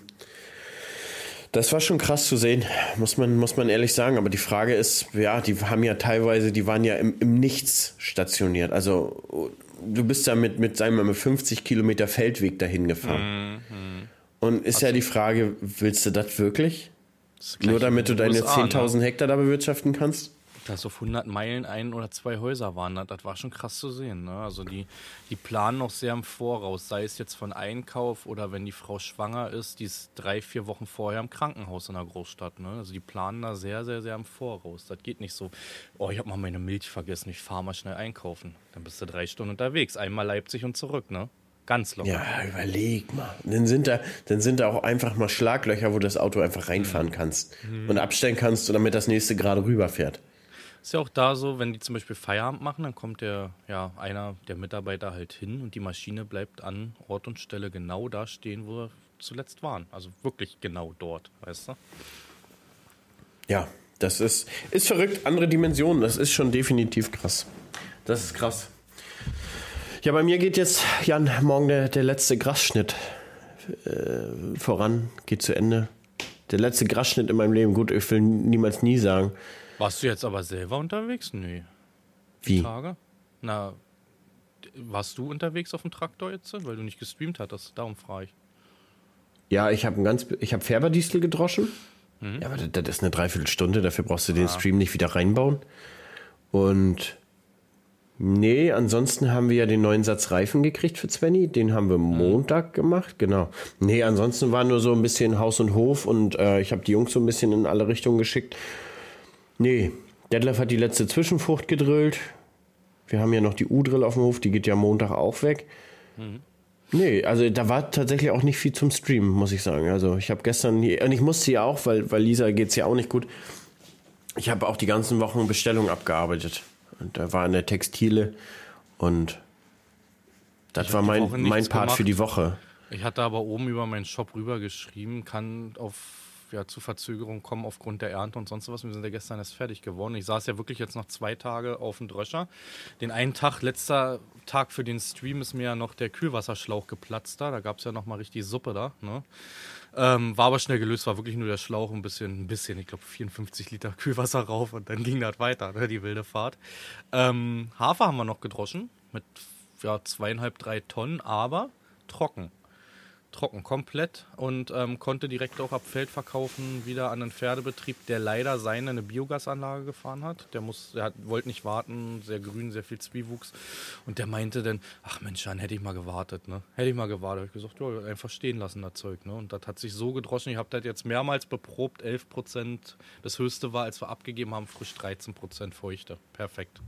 Das war schon krass zu sehen, muss man, muss man ehrlich sagen. Aber die Frage ist, ja, die haben ja teilweise, die waren ja im, im Nichts stationiert. Also du bist da mit, mit sagen wir mal, 50 Kilometer Feldweg dahin gefahren. Mhm. Und ist also, ja die Frage, willst du das wirklich? Nur damit du deine 10.000 ne? Hektar da bewirtschaften kannst? Dass auf 100 Meilen ein oder zwei Häuser waren, das war schon krass zu sehen. Ne? Also die, die planen noch sehr im Voraus, sei es jetzt von Einkauf oder wenn die Frau schwanger ist, die ist drei, vier Wochen vorher im Krankenhaus in der Großstadt. Ne? Also die planen da sehr, sehr, sehr im Voraus. Das geht nicht so, oh, ich habe mal meine Milch vergessen, ich fahre mal schnell einkaufen. Dann bist du drei Stunden unterwegs, einmal Leipzig und zurück, ne? Ganz locker. Ja, überleg mal. Dann sind da, dann sind da auch einfach mal Schlaglöcher, wo du das Auto einfach reinfahren mhm. kannst mhm. und abstellen kannst, damit das nächste gerade rüberfährt. Ist ja auch da so, wenn die zum Beispiel Feierabend machen, dann kommt der, ja, einer der Mitarbeiter halt hin und die Maschine bleibt an Ort und Stelle genau da stehen, wo wir zuletzt waren. Also wirklich genau dort, weißt du? Ja, das ist, ist verrückt. Andere Dimensionen, das ist schon definitiv krass. Das ist krass. Ja, bei mir geht jetzt, Jan, morgen der, der letzte Grasschnitt äh, voran, geht zu Ende. Der letzte Grasschnitt in meinem Leben. Gut, ich will niemals nie sagen. Warst du jetzt aber selber unterwegs? Nee. Wie? Tage? Na, warst du unterwegs auf dem Traktor jetzt, weil du nicht gestreamt hattest? Darum frage ich. Ja, ich habe ganz, ich habe Färberdistel gedroschen. Mhm. Ja, aber das, das, ist eine Dreiviertelstunde, dafür brauchst du den ah. Stream nicht wieder reinbauen. Und nee, ansonsten haben wir ja den neuen Satz Reifen gekriegt für Svenny. Den haben wir mhm. Montag gemacht, genau. Nee, ansonsten war nur so ein bisschen Haus und Hof und äh, ich habe die Jungs so ein bisschen in alle Richtungen geschickt. Nee, Detlef hat die letzte Zwischenfrucht gedrillt. Wir haben ja noch die U-Drill auf dem Hof, die geht ja Montag auch weg. Mhm. Nee, also da war tatsächlich auch nicht viel zum Streamen, muss ich sagen. Also ich habe gestern, und ich musste ja auch, weil, weil Lisa geht's ja auch nicht gut. Ich habe auch die ganzen Wochen Bestellungen abgearbeitet. Und da war eine Textile und das ich war mein, mein Part gemacht. für die Woche. Ich hatte aber oben über meinen Shop rüber geschrieben, kann auf ja, zu Verzögerungen kommen aufgrund der Ernte und sonst was. Wir sind ja gestern erst fertig geworden. Ich saß ja wirklich jetzt noch zwei Tage auf dem Dröscher. Den einen Tag, letzter Tag für den Stream, ist mir ja noch der Kühlwasserschlauch geplatzt da. Da gab es ja noch mal richtig Suppe da. Ne? Ähm, war aber schnell gelöst, war wirklich nur der Schlauch ein bisschen, ein bisschen, ich glaube 54 Liter *laughs* Kühlwasser rauf und dann ging das weiter, ne, die wilde Fahrt. Ähm, Hafer haben wir noch gedroschen mit ja, zweieinhalb, drei Tonnen, aber trocken trocken komplett und ähm, konnte direkt auch ab Feld verkaufen wieder an einen Pferdebetrieb, der leider seine eine Biogasanlage gefahren hat. Der muss, der hat, wollte nicht warten, sehr grün, sehr viel Zwiewuchs und der meinte dann, ach Mensch, dann hätte ich mal gewartet, ne? Hätte ich mal gewartet. Ich gesagt, ja, einfach stehen lassen das Zeug, ne? Und das hat sich so gedroschen. Ich habe das jetzt mehrmals beprobt, 11 Prozent. Das höchste war, als wir abgegeben haben, frisch 13 Prozent Feuchte. Perfekt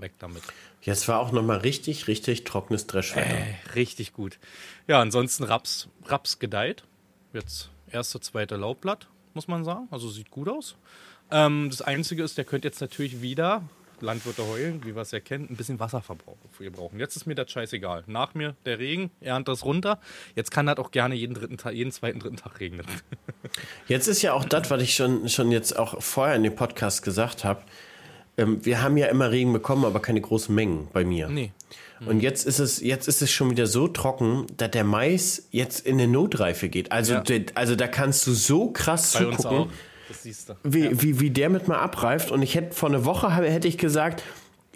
weg damit. Jetzt war auch nochmal richtig, richtig trockenes Dreschwetter. Äh, richtig gut. Ja, ansonsten Raps, Raps gedeiht. Jetzt erste, zweite Laubblatt, muss man sagen. Also sieht gut aus. Ähm, das Einzige ist, der könnte jetzt natürlich wieder, Landwirte heulen, wie wir es ja kennen, ein bisschen Wasserverbrauch für ihr brauchen. Jetzt ist mir das scheißegal. Nach mir der Regen, ernt das runter. Jetzt kann das auch gerne jeden, dritten Tag, jeden zweiten, dritten Tag regnen. Jetzt ist ja auch das, was ich schon, schon jetzt auch vorher in dem Podcast gesagt habe ähm, wir haben ja immer Regen bekommen, aber keine großen Mengen bei mir. Nee. Und jetzt ist es, jetzt ist es schon wieder so trocken, dass der Mais jetzt in eine Notreife geht. Also, ja. de, also da kannst du so krass bei zugucken, Wie, ja. wie, wie der mit mal abreift. Und ich hätte vor einer Woche hätte ich gesagt,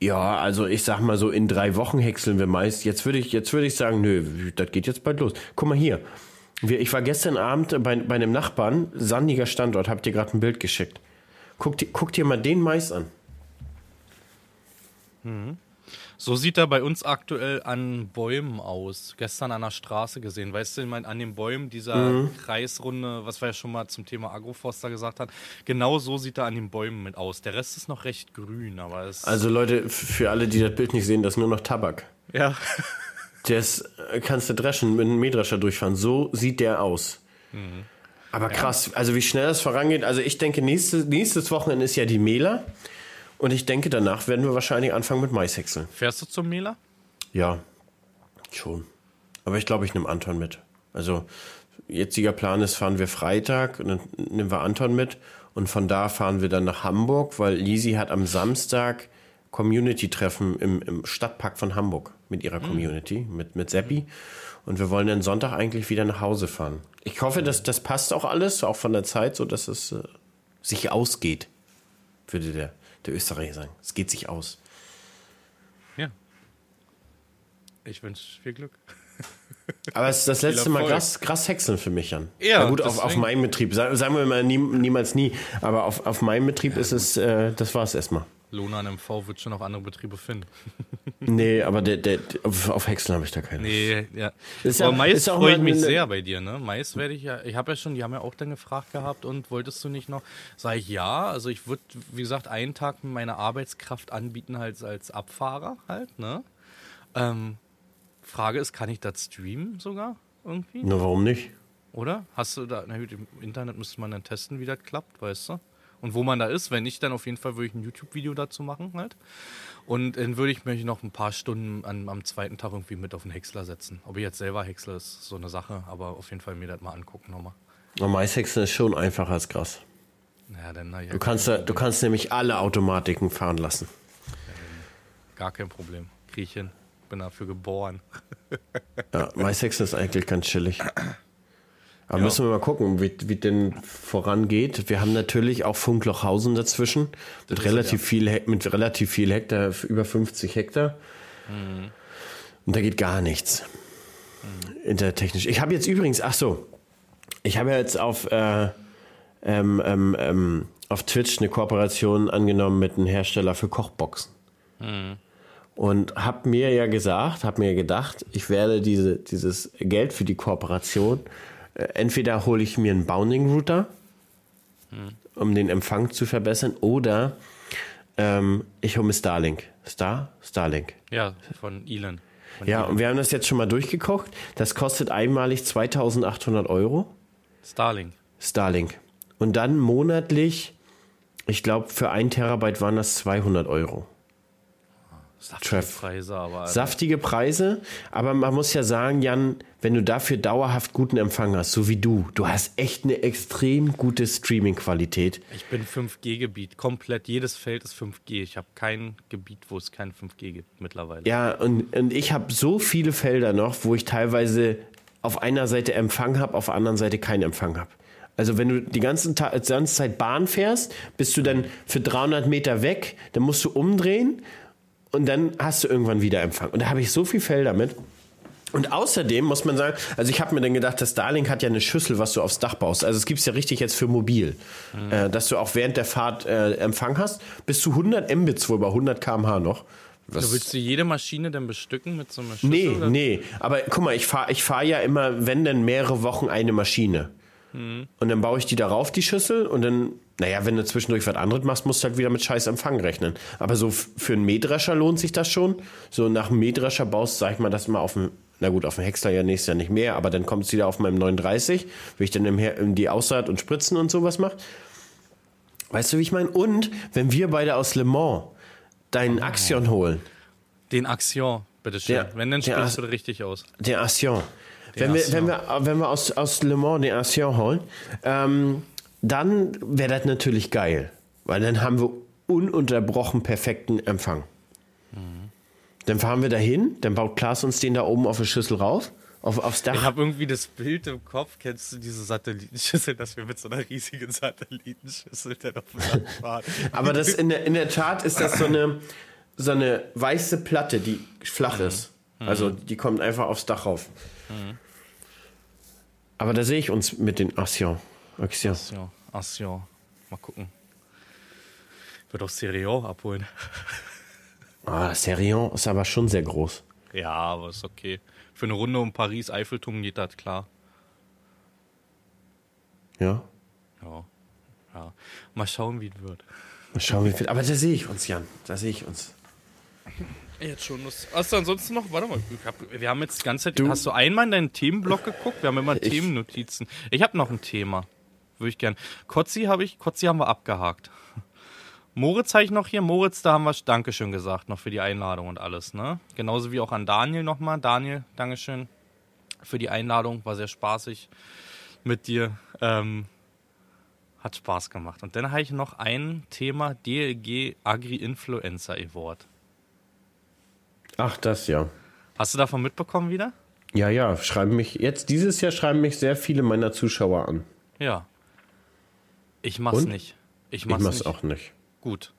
ja, also ich sag mal so, in drei Wochen häckseln wir Mais. Jetzt würde ich, jetzt würde ich sagen, nö, das geht jetzt bald los. Guck mal hier. Ich war gestern Abend bei, bei einem Nachbarn, sandiger Standort, hab dir gerade ein Bild geschickt. Guck, guck dir mal den Mais an. Mhm. So sieht er bei uns aktuell an Bäumen aus. Gestern an der Straße gesehen. Weißt du, ich meine, an den Bäumen dieser mhm. Kreisrunde, was wir ja schon mal zum Thema Agroforster gesagt haben, genau so sieht er an den Bäumen mit aus. Der Rest ist noch recht grün, aber es. Also Leute, für alle, die das Bild nicht sehen, das ist nur noch Tabak. Ja. Das äh, kannst du dreschen, mit einem Mähdrescher durchfahren. So sieht der aus. Mhm. Aber krass, also wie schnell das vorangeht. Also ich denke, nächste, nächstes Wochenende ist ja die Mähler. Und ich denke, danach werden wir wahrscheinlich anfangen mit Maishäckseln. Fährst du zum Mähler? Ja, schon. Aber ich glaube, ich nehme Anton mit. Also, jetziger Plan ist, fahren wir Freitag und dann nehmen wir Anton mit. Und von da fahren wir dann nach Hamburg, weil Lisi hat am Samstag Community-Treffen im, im Stadtpark von Hamburg mit ihrer mhm. Community, mit, mit Seppi. Und wir wollen dann Sonntag eigentlich wieder nach Hause fahren. Ich hoffe, dass das passt auch alles, auch von der Zeit, so dass es äh, sich ausgeht, würde der der Österreicher sagen. Es geht sich aus. Ja. Ich wünsche viel Glück. *laughs* Aber es ist das letzte Mal krass, krass häckseln für mich, Jan. Ja, Na gut, auf, auf meinem Betrieb. Sagen wir mal nie, niemals nie. Aber auf, auf meinem Betrieb ja, ist es, äh, das war es erstmal. Lohn an MV wird schon auf andere Betriebe finden. *laughs* nee, aber der, der, auf, Häckseln habe ich da keine. Nee, ja. Ist aber ja, Mais freue ich mich sehr bei dir, ne? Mais werde ich ja, ich habe ja schon, die haben ja auch dann gefragt gehabt und wolltest du nicht noch? Sag ich ja, also ich würde, wie gesagt, einen Tag meine Arbeitskraft anbieten halt als Abfahrer halt, ne? Ähm, Frage ist, kann ich das streamen sogar irgendwie? Na, warum nicht? Oder? Hast du da, na gut, im Internet müsste man dann testen, wie das klappt, weißt du? Und wo man da ist. Wenn nicht, dann auf jeden Fall würde ich ein YouTube-Video dazu machen halt. Und dann würde ich mich noch ein paar Stunden an, am zweiten Tag irgendwie mit auf den Häcksler setzen. Ob ich jetzt selber häcksle, ist so eine Sache, aber auf jeden Fall mir das mal angucken nochmal. Maishäckseln ist schon einfacher als Gras. Ja, dann, ja, du, kannst, da, du kannst nämlich alle Automatiken fahren lassen. Ja, gar kein Problem. Kriege ich hin. Bin dafür geboren. ja, Maishäckseln ist eigentlich ganz chillig. *laughs* Aber ja. müssen wir mal gucken, wie, wie denn vorangeht. Wir haben natürlich auch Funklochhausen dazwischen mit relativ, ja. viel, mit relativ viel Hektar, über 50 Hektar. Mhm. Und da geht gar nichts. Intertechnisch. Ich habe jetzt übrigens, ach so, ich habe jetzt auf, äh, ähm, ähm, ähm, auf Twitch eine Kooperation angenommen mit einem Hersteller für Kochboxen. Und habe mir ja gesagt, habe mir gedacht, ich werde diese, dieses Geld für die Kooperation, entweder hole ich mir einen Bounding-Router, um den Empfang zu verbessern, oder ähm, ich hole mir Starlink. Star? Starlink. Ja, von Elon. Von Ja, Elon. und wir haben das jetzt schon mal durchgekocht. Das kostet einmalig 2800 Euro. Starlink. Starlink. Und dann monatlich, ich glaube, für ein Terabyte waren das 200 Euro. Saftige Treff. Preise, aber. Saftige Preise, aber man muss ja sagen, Jan, wenn du dafür dauerhaft guten Empfang hast, so wie du, du hast echt eine extrem gute Streaming-Qualität. Ich bin 5G-Gebiet. Komplett. Jedes Feld ist 5G. Ich habe kein Gebiet, wo es kein 5G gibt mittlerweile. Ja, und, und ich habe so viele Felder noch, wo ich teilweise auf einer Seite Empfang habe, auf der anderen Seite keinen Empfang habe. Also wenn du die ganze, Ta die ganze Zeit Bahn fährst, bist du dann für 300 Meter weg, dann musst du umdrehen und dann hast du irgendwann wieder Empfang. Und da habe ich so viel Felder mit. Und außerdem muss man sagen, also ich habe mir dann gedacht, das Starlink hat ja eine Schüssel, was du aufs Dach baust. Also es gibt es ja richtig jetzt für mobil, äh, dass du auch während der Fahrt äh, Empfang hast. Bis zu 100 Mbits wohl bei 100 km/h noch. Was- Du willst du jede Maschine denn bestücken mit so einer Schüssel? Nee, oder? nee. Aber guck mal, ich fahre ich fahr ja immer, wenn denn mehrere Wochen eine Maschine. Und dann baue ich die darauf, die Schüssel, und dann, naja, wenn du zwischendurch was anderes machst, musst du halt wieder mit scheiß Empfang rechnen. Aber so für einen Mähdrescher lohnt sich das schon. So nach einem Mähdrescher baust, sag ich mal, das mal auf dem, na gut, auf dem Häcksler ja nächstes Jahr nicht mehr, aber dann kommt es wieder auf meinem 39, wenn ich dann im, in die Aussaat und Spritzen und sowas mache. Weißt du, wie ich meine? Und wenn wir beide aus Le Mans deinen Axion holen, Den Axion, bitteschön. Der- Wenn, dann sprichst du richtig aus. Den Asion. Wenn wir, wenn, wir, wenn wir aus, aus Le Mans den Asion holen, ähm, dann wäre das natürlich geil. Weil dann haben wir ununterbrochen perfekten Empfang. Dann fahren wir dahin, dann baut Klaas uns den da oben auf die Schüssel rauf, auf, aufs Ich Dach. habe irgendwie das Bild im Kopf. Kennst du diese Satellitenschüssel, dass wir mit so einer riesigen Satellitenschüssel dann auf dem Land *laughs* fahren? Aber das in der, in der Tat ist das so eine, so eine weiße Platte, die flach ist. Also die kommt einfach aufs Dach rauf. Aber da sehe ich uns mit den Axion. Axion. Axion. Mal gucken. Wird auch Stereo abholen. *laughs* Ah, Serion ist aber schon sehr groß. Ja, aber ist okay. Für eine Runde um Paris, Eiffelturm geht das klar. Ja. Ja. ja. Mal schauen, wie es wird. Mal schauen, wie viel. Aber da sehe ich uns, Jan. Da sehe ich uns. Jetzt schon Lust. Hast du ansonsten noch, warte mal, ich hab, wir haben jetzt die ganze Zeit, Du- hast du einmal in deinen Themenblock geguckt? Wir haben immer Ich- Themennotizen. Ich habe noch ein Thema. Würde ich gern. Kotzi habe ich, Kotzi haben wir abgehakt. *laughs* Moritz habe ich noch hier. Moritz, da haben wir Dankeschön gesagt, noch für die Einladung und alles, ne? Genauso wie auch an Daniel nochmal. Daniel, Dankeschön für die Einladung. War sehr spaßig mit dir. Ähm, hat Spaß gemacht. Und dann habe ich noch ein Thema, DLG Agri Influencer Award. Ach, das ja. Hast du davon mitbekommen wieder? Ja, ja. Schreiben mich. Jetzt, dieses Jahr schreiben mich sehr viele meiner Zuschauer an. Ja. Ich mach's Und? nicht. Ich Ich mach's, mach's nicht. auch nicht. Gut.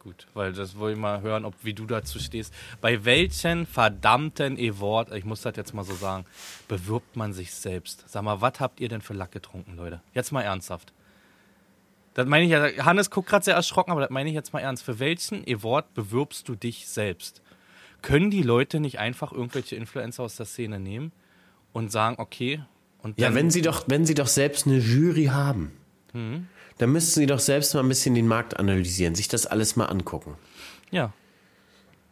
Gut, weil das wollte ich mal hören, ob wie du dazu stehst. Bei welchen verdammten Award, ich muss das jetzt mal so sagen, bewirbt man sich selbst? Sag mal, was habt ihr denn für Lack getrunken, Leute? Jetzt mal ernsthaft. Das meine ich ja, Hannes guckt gerade sehr erschrocken, aber das meine ich jetzt mal ernst. Für welchen Award bewirbst du dich selbst? Können die Leute nicht einfach irgendwelche Influencer aus der Szene nehmen und sagen, okay, und Ja, wenn sie doch, wenn sie doch selbst eine Jury haben, dann müssten sie doch selbst mal ein bisschen den Markt analysieren, sich das alles mal angucken. ja.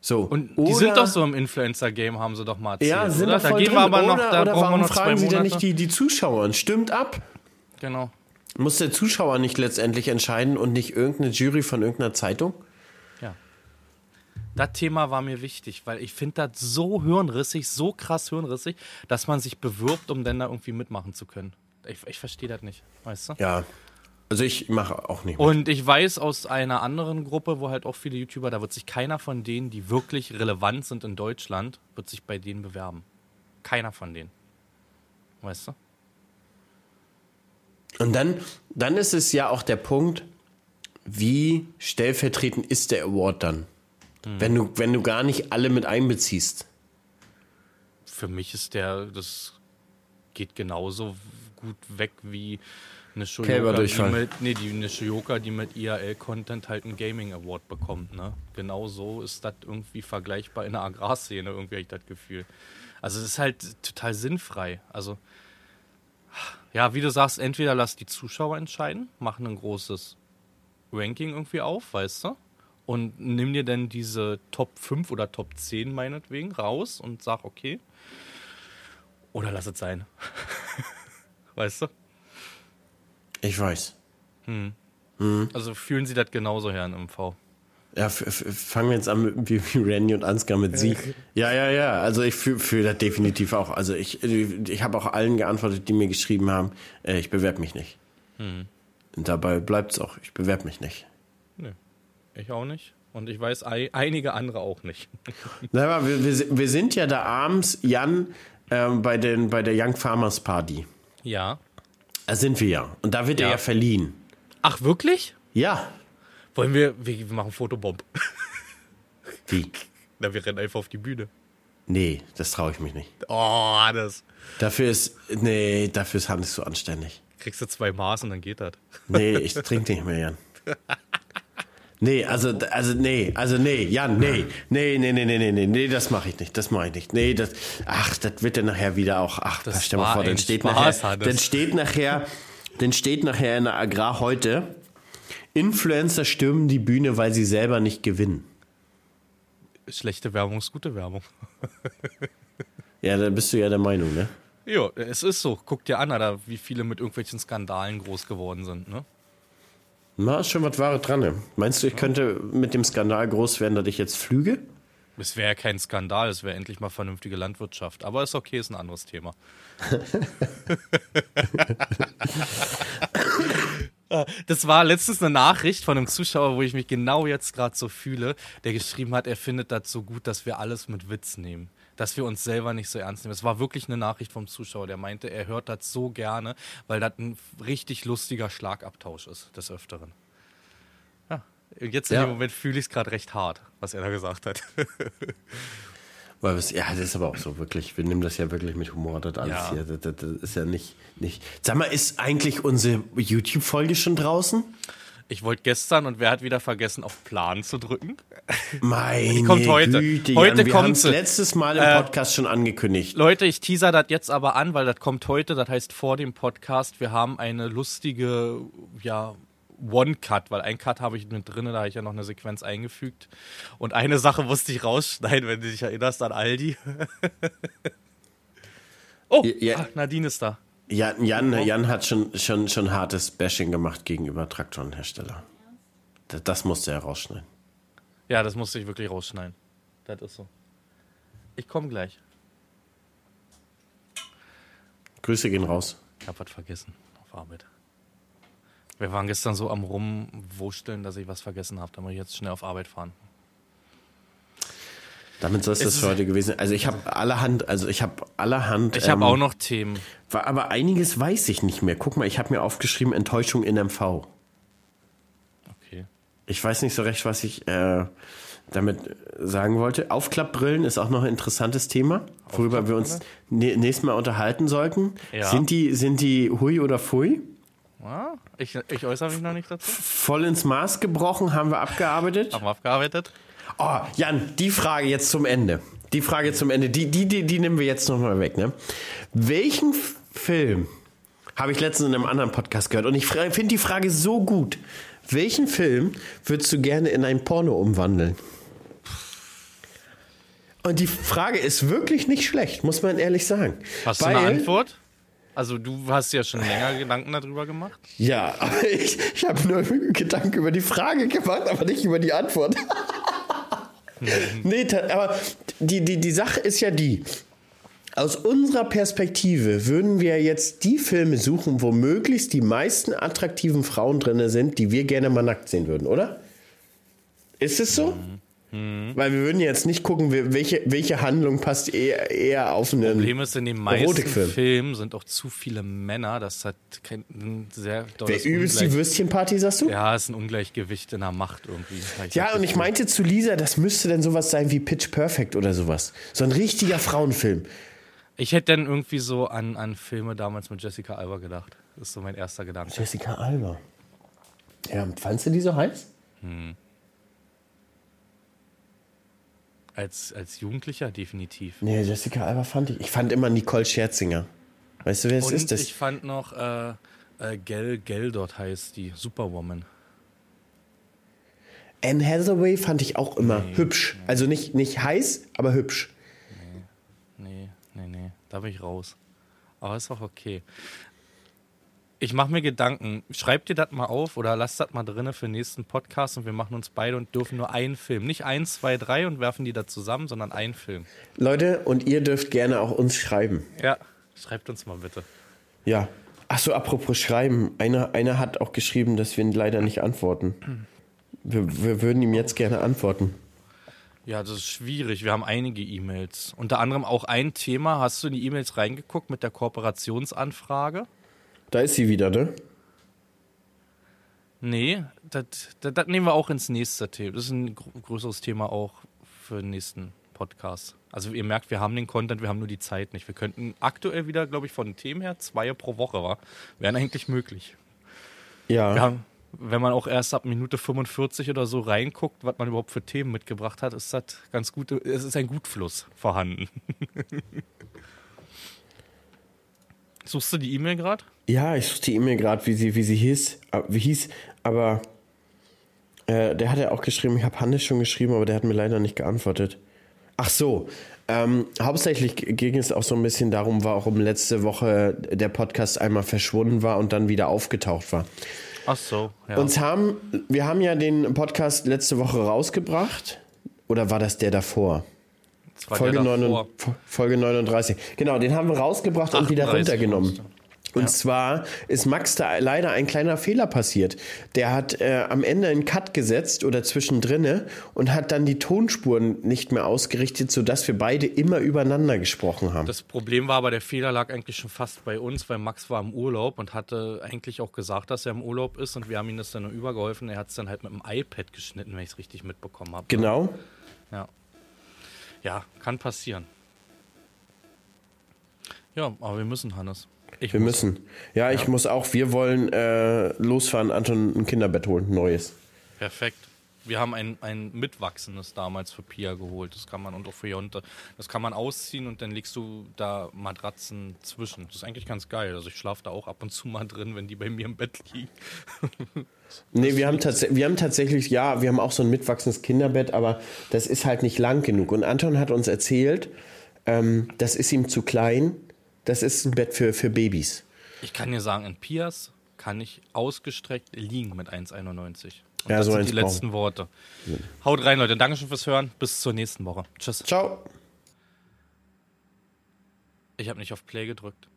So. Und die oder, sind doch so im Influencer-Game, haben sie doch mal erzählt. Ja, sind oder? doch Da gehen drin. wir aber noch, oder, da oder brauchen wir warum noch fragen sie denn nicht die, die Zuschauer? Und stimmt ab. Genau. Muss der Zuschauer nicht letztendlich entscheiden und nicht irgendeine Jury von irgendeiner Zeitung? Ja. Das Thema war mir wichtig, weil ich finde das so hirnrissig, so krass hirnrissig, dass man sich bewirbt, um dann da irgendwie mitmachen zu können. Ich, ich verstehe das nicht, weißt du? Ja. Also ich mache auch nicht. mit. Und ich weiß aus einer anderen Gruppe, wo halt auch viele YouTuber, da wird sich keiner von denen, die wirklich relevant sind in Deutschland, wird sich bei denen bewerben. Keiner von denen. Weißt du? Und dann, dann ist es ja auch der Punkt, wie stellvertretend ist der Award dann? Wenn, du, wenn du gar nicht alle mit einbeziehst. für mich ist der, das geht genauso gut weg wie eine Shoyoka, die mit, nee, die, eine Shoyoka, die mit IRL-Content halt einen Gaming Award bekommt. Ne? Genau so ist das irgendwie vergleichbar in der Agrarszene, irgendwie habe ich das Gefühl. Also es ist halt total sinnfrei. Also, ja, wie du sagst, entweder lass die Zuschauer entscheiden, machen ein großes Ranking irgendwie auf, weißt du? Und nimm dir dann diese Top 5 oder Top 10 meinetwegen raus und sag, okay. Oder lass es sein. *laughs* weißt du? Ich weiß. Also fühlen sie das genauso, Herrn MV. Ja, fangen wir jetzt an mit, wie, wie Randy und Ansgar mit Sie. Ja, ja, ja. Also ich fühle fühl das definitiv auch. Also ich, ich habe auch allen geantwortet, die mir geschrieben haben, äh, ich bewerbe mich nicht. Und dabei bleibt es auch. Ich bewerbe mich nicht. Nö. Ich auch nicht. Und ich weiß ei einige andere auch nicht. *laughs* Na, aber wir, wir, wir sind ja da abends, Jan, ähm, bei, den, bei der Young Farmers Party. ja. Da sind wir ja. Und da wird er Ja. ja verliehen. Ach, wirklich? Ja. Wollen wir, wir machen Fotobomb. *laughs* Wie? Na, wir rennen einfach auf die Bühne. Nee, das traue ich mich nicht. Oh, das. Dafür ist, nee, dafür ist Hannes zu anständig. Kriegst du zwei Maß und dann geht das. Nee, ich *laughs* trinke nicht mehr, Jan. *laughs* Nee, also, also, nee, also, nee, Jan, nee, nee, nee, nee, nee, nee, nee, nee, das mache ich nicht, das mache ich nicht. Nee, das, ach, das wird dann nachher wieder auch, ach, Das stell mal vor, dann steht Spaß, nachher, dann steht nachher, dann steht nachher in der Agrar heute, Influencer stürmen die Bühne, weil sie selber nicht gewinnen. Schlechte Werbung ist gute Werbung. *laughs* Ja, da bist du ja der Meinung, ne? Ja, es ist so. Guck dir an, Alter, wie viele mit irgendwelchen Skandalen groß geworden sind, ne? Na, ist schon was Wahres dran. Ne? Meinst du, ich könnte mit dem Skandal groß werden, dass ich jetzt flüge? Es wäre kein Skandal, es wäre endlich mal vernünftige Landwirtschaft. Aber ist okay, ist ein anderes Thema. *laughs* Das war letztens eine Nachricht von einem Zuschauer, wo ich mich genau jetzt gerade so fühle, der geschrieben hat, er findet das so gut, dass wir alles mit Witz nehmen. Dass wir uns selber nicht so ernst nehmen. Es war wirklich eine Nachricht vom Zuschauer, der meinte, er hört das so gerne, weil das ein richtig lustiger Schlagabtausch ist, des Öfteren. Ja, jetzt in Ja. dem Moment fühle ich es gerade recht hart, was er da gesagt hat. *laughs* Weil es, ja, das ist aber auch so wirklich, wir nehmen das ja wirklich mit Humor, das alles Ja. hier. Das, das, das ist ja nicht, nicht. Sag mal, ist eigentlich unsere YouTube-Folge schon draußen? Ich wollte gestern und wer hat wieder vergessen, auf Plan zu drücken? Meine kommt heute. Güte, Heute Jan, wir kommt sie. letztes Mal im Äh, Podcast schon angekündigt. Leute, ich teaser das jetzt aber an, weil das kommt heute, das heißt vor dem Podcast. Wir haben eine lustige, ja, One-Cut, weil ein Cut habe ich mit drin, da habe ich ja noch eine Sequenz eingefügt. Und eine Sache musste ich rausschneiden, wenn du dich erinnerst an Aldi. *laughs* oh, Ja. ah, Nadine ist da. Jan, Jan, Jan hat schon, schon, schon hartes Bashing gemacht gegenüber Traktorenhersteller. Das, das musste er rausschneiden. Ja, das musste ich wirklich rausschneiden. Das ist so. Ich komme gleich. Grüße gehen raus. Ich habe was vergessen auf Arbeit. Wir waren gestern so am Rumwurschteln, dass ich was vergessen habe. Da muss ich jetzt schnell auf Arbeit fahren. Damit soll es das für heute gewesen sein. Also ich habe allerhand, also ich habe allerhand. Ich habe ähm, auch noch Themen. War, aber einiges weiß ich nicht mehr. Guck mal, ich habe mir aufgeschrieben, Enttäuschung in MV. Okay. Ich weiß nicht so recht, was ich äh, damit sagen wollte. Aufklappbrillen ist auch noch ein interessantes Thema, worüber wir uns nä- nächstes Mal unterhalten sollten. Ja. Sind, die, sind die Hui oder Fui? Ja, ich, ich äußere mich noch nicht dazu. Voll ins Maß gebrochen, haben wir abgearbeitet. Haben wir abgearbeitet? Oh, Jan, die Frage jetzt zum Ende. Die Frage zum Ende, die, die, die, die nehmen wir jetzt nochmal weg. Ne? Welchen Film habe ich letztens in einem anderen Podcast gehört und ich finde die Frage so gut. Welchen Film würdest du gerne in ein Porno umwandeln? Und die Frage ist wirklich nicht schlecht, muss man ehrlich sagen. Hast du eine Antwort? Also du hast ja schon länger Gedanken darüber gemacht. Ja, aber *laughs* ich, ich habe nur Gedanken über die Frage gemacht, aber nicht über die Antwort. *laughs* nee, ta- aber die, die, die Sache ist ja die. Aus unserer Perspektive würden wir jetzt die Filme suchen, wo möglichst die meisten attraktiven Frauen drin sind, die wir gerne mal nackt sehen würden, oder? Ist es so? Weil wir würden jetzt nicht gucken, we- welche, welche Handlung passt eher, eher auf einen. Problem ist, in den meisten. Filmen sind auch zu viele Männer. Das hat kein ein sehr Wer dolles übelst die Würstchenparty, sagst du? Ja, ist ein Ungleichgewicht in der Macht irgendwie. Ja, und ich meinte zu Lisa, das müsste dann sowas sein wie Pitch Perfect oder sowas. So ein richtiger Frauenfilm. Ich hätte dann irgendwie so an, an Filme damals mit Jessica Alba gedacht. Das ist so mein erster Gedanke. Jessica Alba. Ja, fandst du die so heiß? Als, als Jugendlicher definitiv. Nee, Jessica Alba fand ich. Ich fand immer Nicole Scherzinger. Weißt du, wer es ist? Das? ich fand noch äh, äh, Gel, Gel dort heißt die Superwoman. Anne Hathaway fand ich auch immer hübsch. Also nicht, nicht heiß, aber hübsch. Nee, nee, nee, da bin ich raus. Aber ist auch okay. Ich mache mir Gedanken. Schreibt dir das mal auf oder lasst das mal drinne für den nächsten Podcast und wir machen uns beide und dürfen nur einen Film. Nicht eins, zwei, drei und werfen die da zusammen, sondern einen Film. Leute, und ihr dürft gerne auch uns schreiben. Ja, schreibt uns mal bitte. Ja. Ach so, apropos schreiben. Einer, einer hat auch geschrieben, dass wir ihn leider nicht antworten. Wir, wir würden ihm jetzt gerne antworten. Ja, das ist schwierig. Wir haben einige E-Mails. Unter anderem auch ein Thema. Hast du in die E-Mails reingeguckt mit der Kooperationsanfrage? Da ist sie wieder, ne? Nee, das, nehmen wir auch ins nächste Thema. Das ist ein gr größeres Thema auch für den nächsten Podcast. Also ihr merkt, wir haben den Content, wir haben nur die Zeit nicht. Wir könnten aktuell wieder, glaube ich, von den Themen her zwei pro Woche war. Wären eigentlich möglich. Ja. Haben, wenn man auch erst ab Minute 45 oder so reinguckt, was man überhaupt für Themen mitgebracht hat, ist das ganz gut. Es ist ein Gutfluss vorhanden. *laughs* Suchst du die E-Mail gerade? Ja, ich suche die E-Mail gerade, wie sie, wie sie hieß, äh, wie hieß, aber äh, der hat ja auch geschrieben, ich habe Hannes schon geschrieben, aber der hat mir leider nicht geantwortet. Ach so, ähm, hauptsächlich ging es auch so ein bisschen darum, warum letzte Woche der Podcast einmal verschwunden war und dann wieder aufgetaucht war. Ach so, ja. Uns haben, wir haben ja den Podcast letzte Woche rausgebracht. Oder war das der davor? Folge, der 9, davor. Folge 39. Genau, den haben wir rausgebracht und wieder 38 runtergenommen. Und zwar ist Max da leider ein kleiner Fehler passiert. Der hat äh, am Ende einen Cut gesetzt oder zwischendrinne und hat dann die Tonspuren nicht mehr ausgerichtet, sodass wir beide immer übereinander gesprochen haben. Das Problem war aber, der Fehler lag eigentlich schon fast bei uns, weil Max war im Urlaub und hatte eigentlich auch gesagt, dass er im Urlaub ist und wir haben ihm das dann nur übergeholfen. Er hat es dann halt mit dem iPad geschnitten, wenn ich es richtig mitbekommen habe. genau. Ja. Ja, kann passieren. Ja, aber wir müssen, Hannes. Ich Wir muss. müssen. Ja, ich muss auch. Wir wollen äh, losfahren, Anton ein Kinderbett holen, ein neues. Perfekt. Wir haben ein, ein mitwachsendes damals für Pia geholt. Das kann man und auch für Jonte. Das kann man ausziehen und dann legst du da Matratzen zwischen. Das ist eigentlich ganz geil. Also ich schlafe da auch ab und zu mal drin, wenn die bei mir im Bett liegen. *laughs* Nee, wir haben, wir haben tatsächlich, ja, wir haben auch so ein mitwachsendes Kinderbett, aber das ist halt nicht lang genug. Und Anton hat uns erzählt, ähm, das ist ihm zu klein. Das ist ein Bett für, für Babys. Ich kann dir sagen, in Pias kann ich ausgestreckt liegen mit 1,91. Und Ja, das so sind die letzten Worte. Haut rein, Leute. Dankeschön fürs Hören. Bis zur nächsten Woche. Tschüss. Ciao. Ich habe nicht auf Play gedrückt.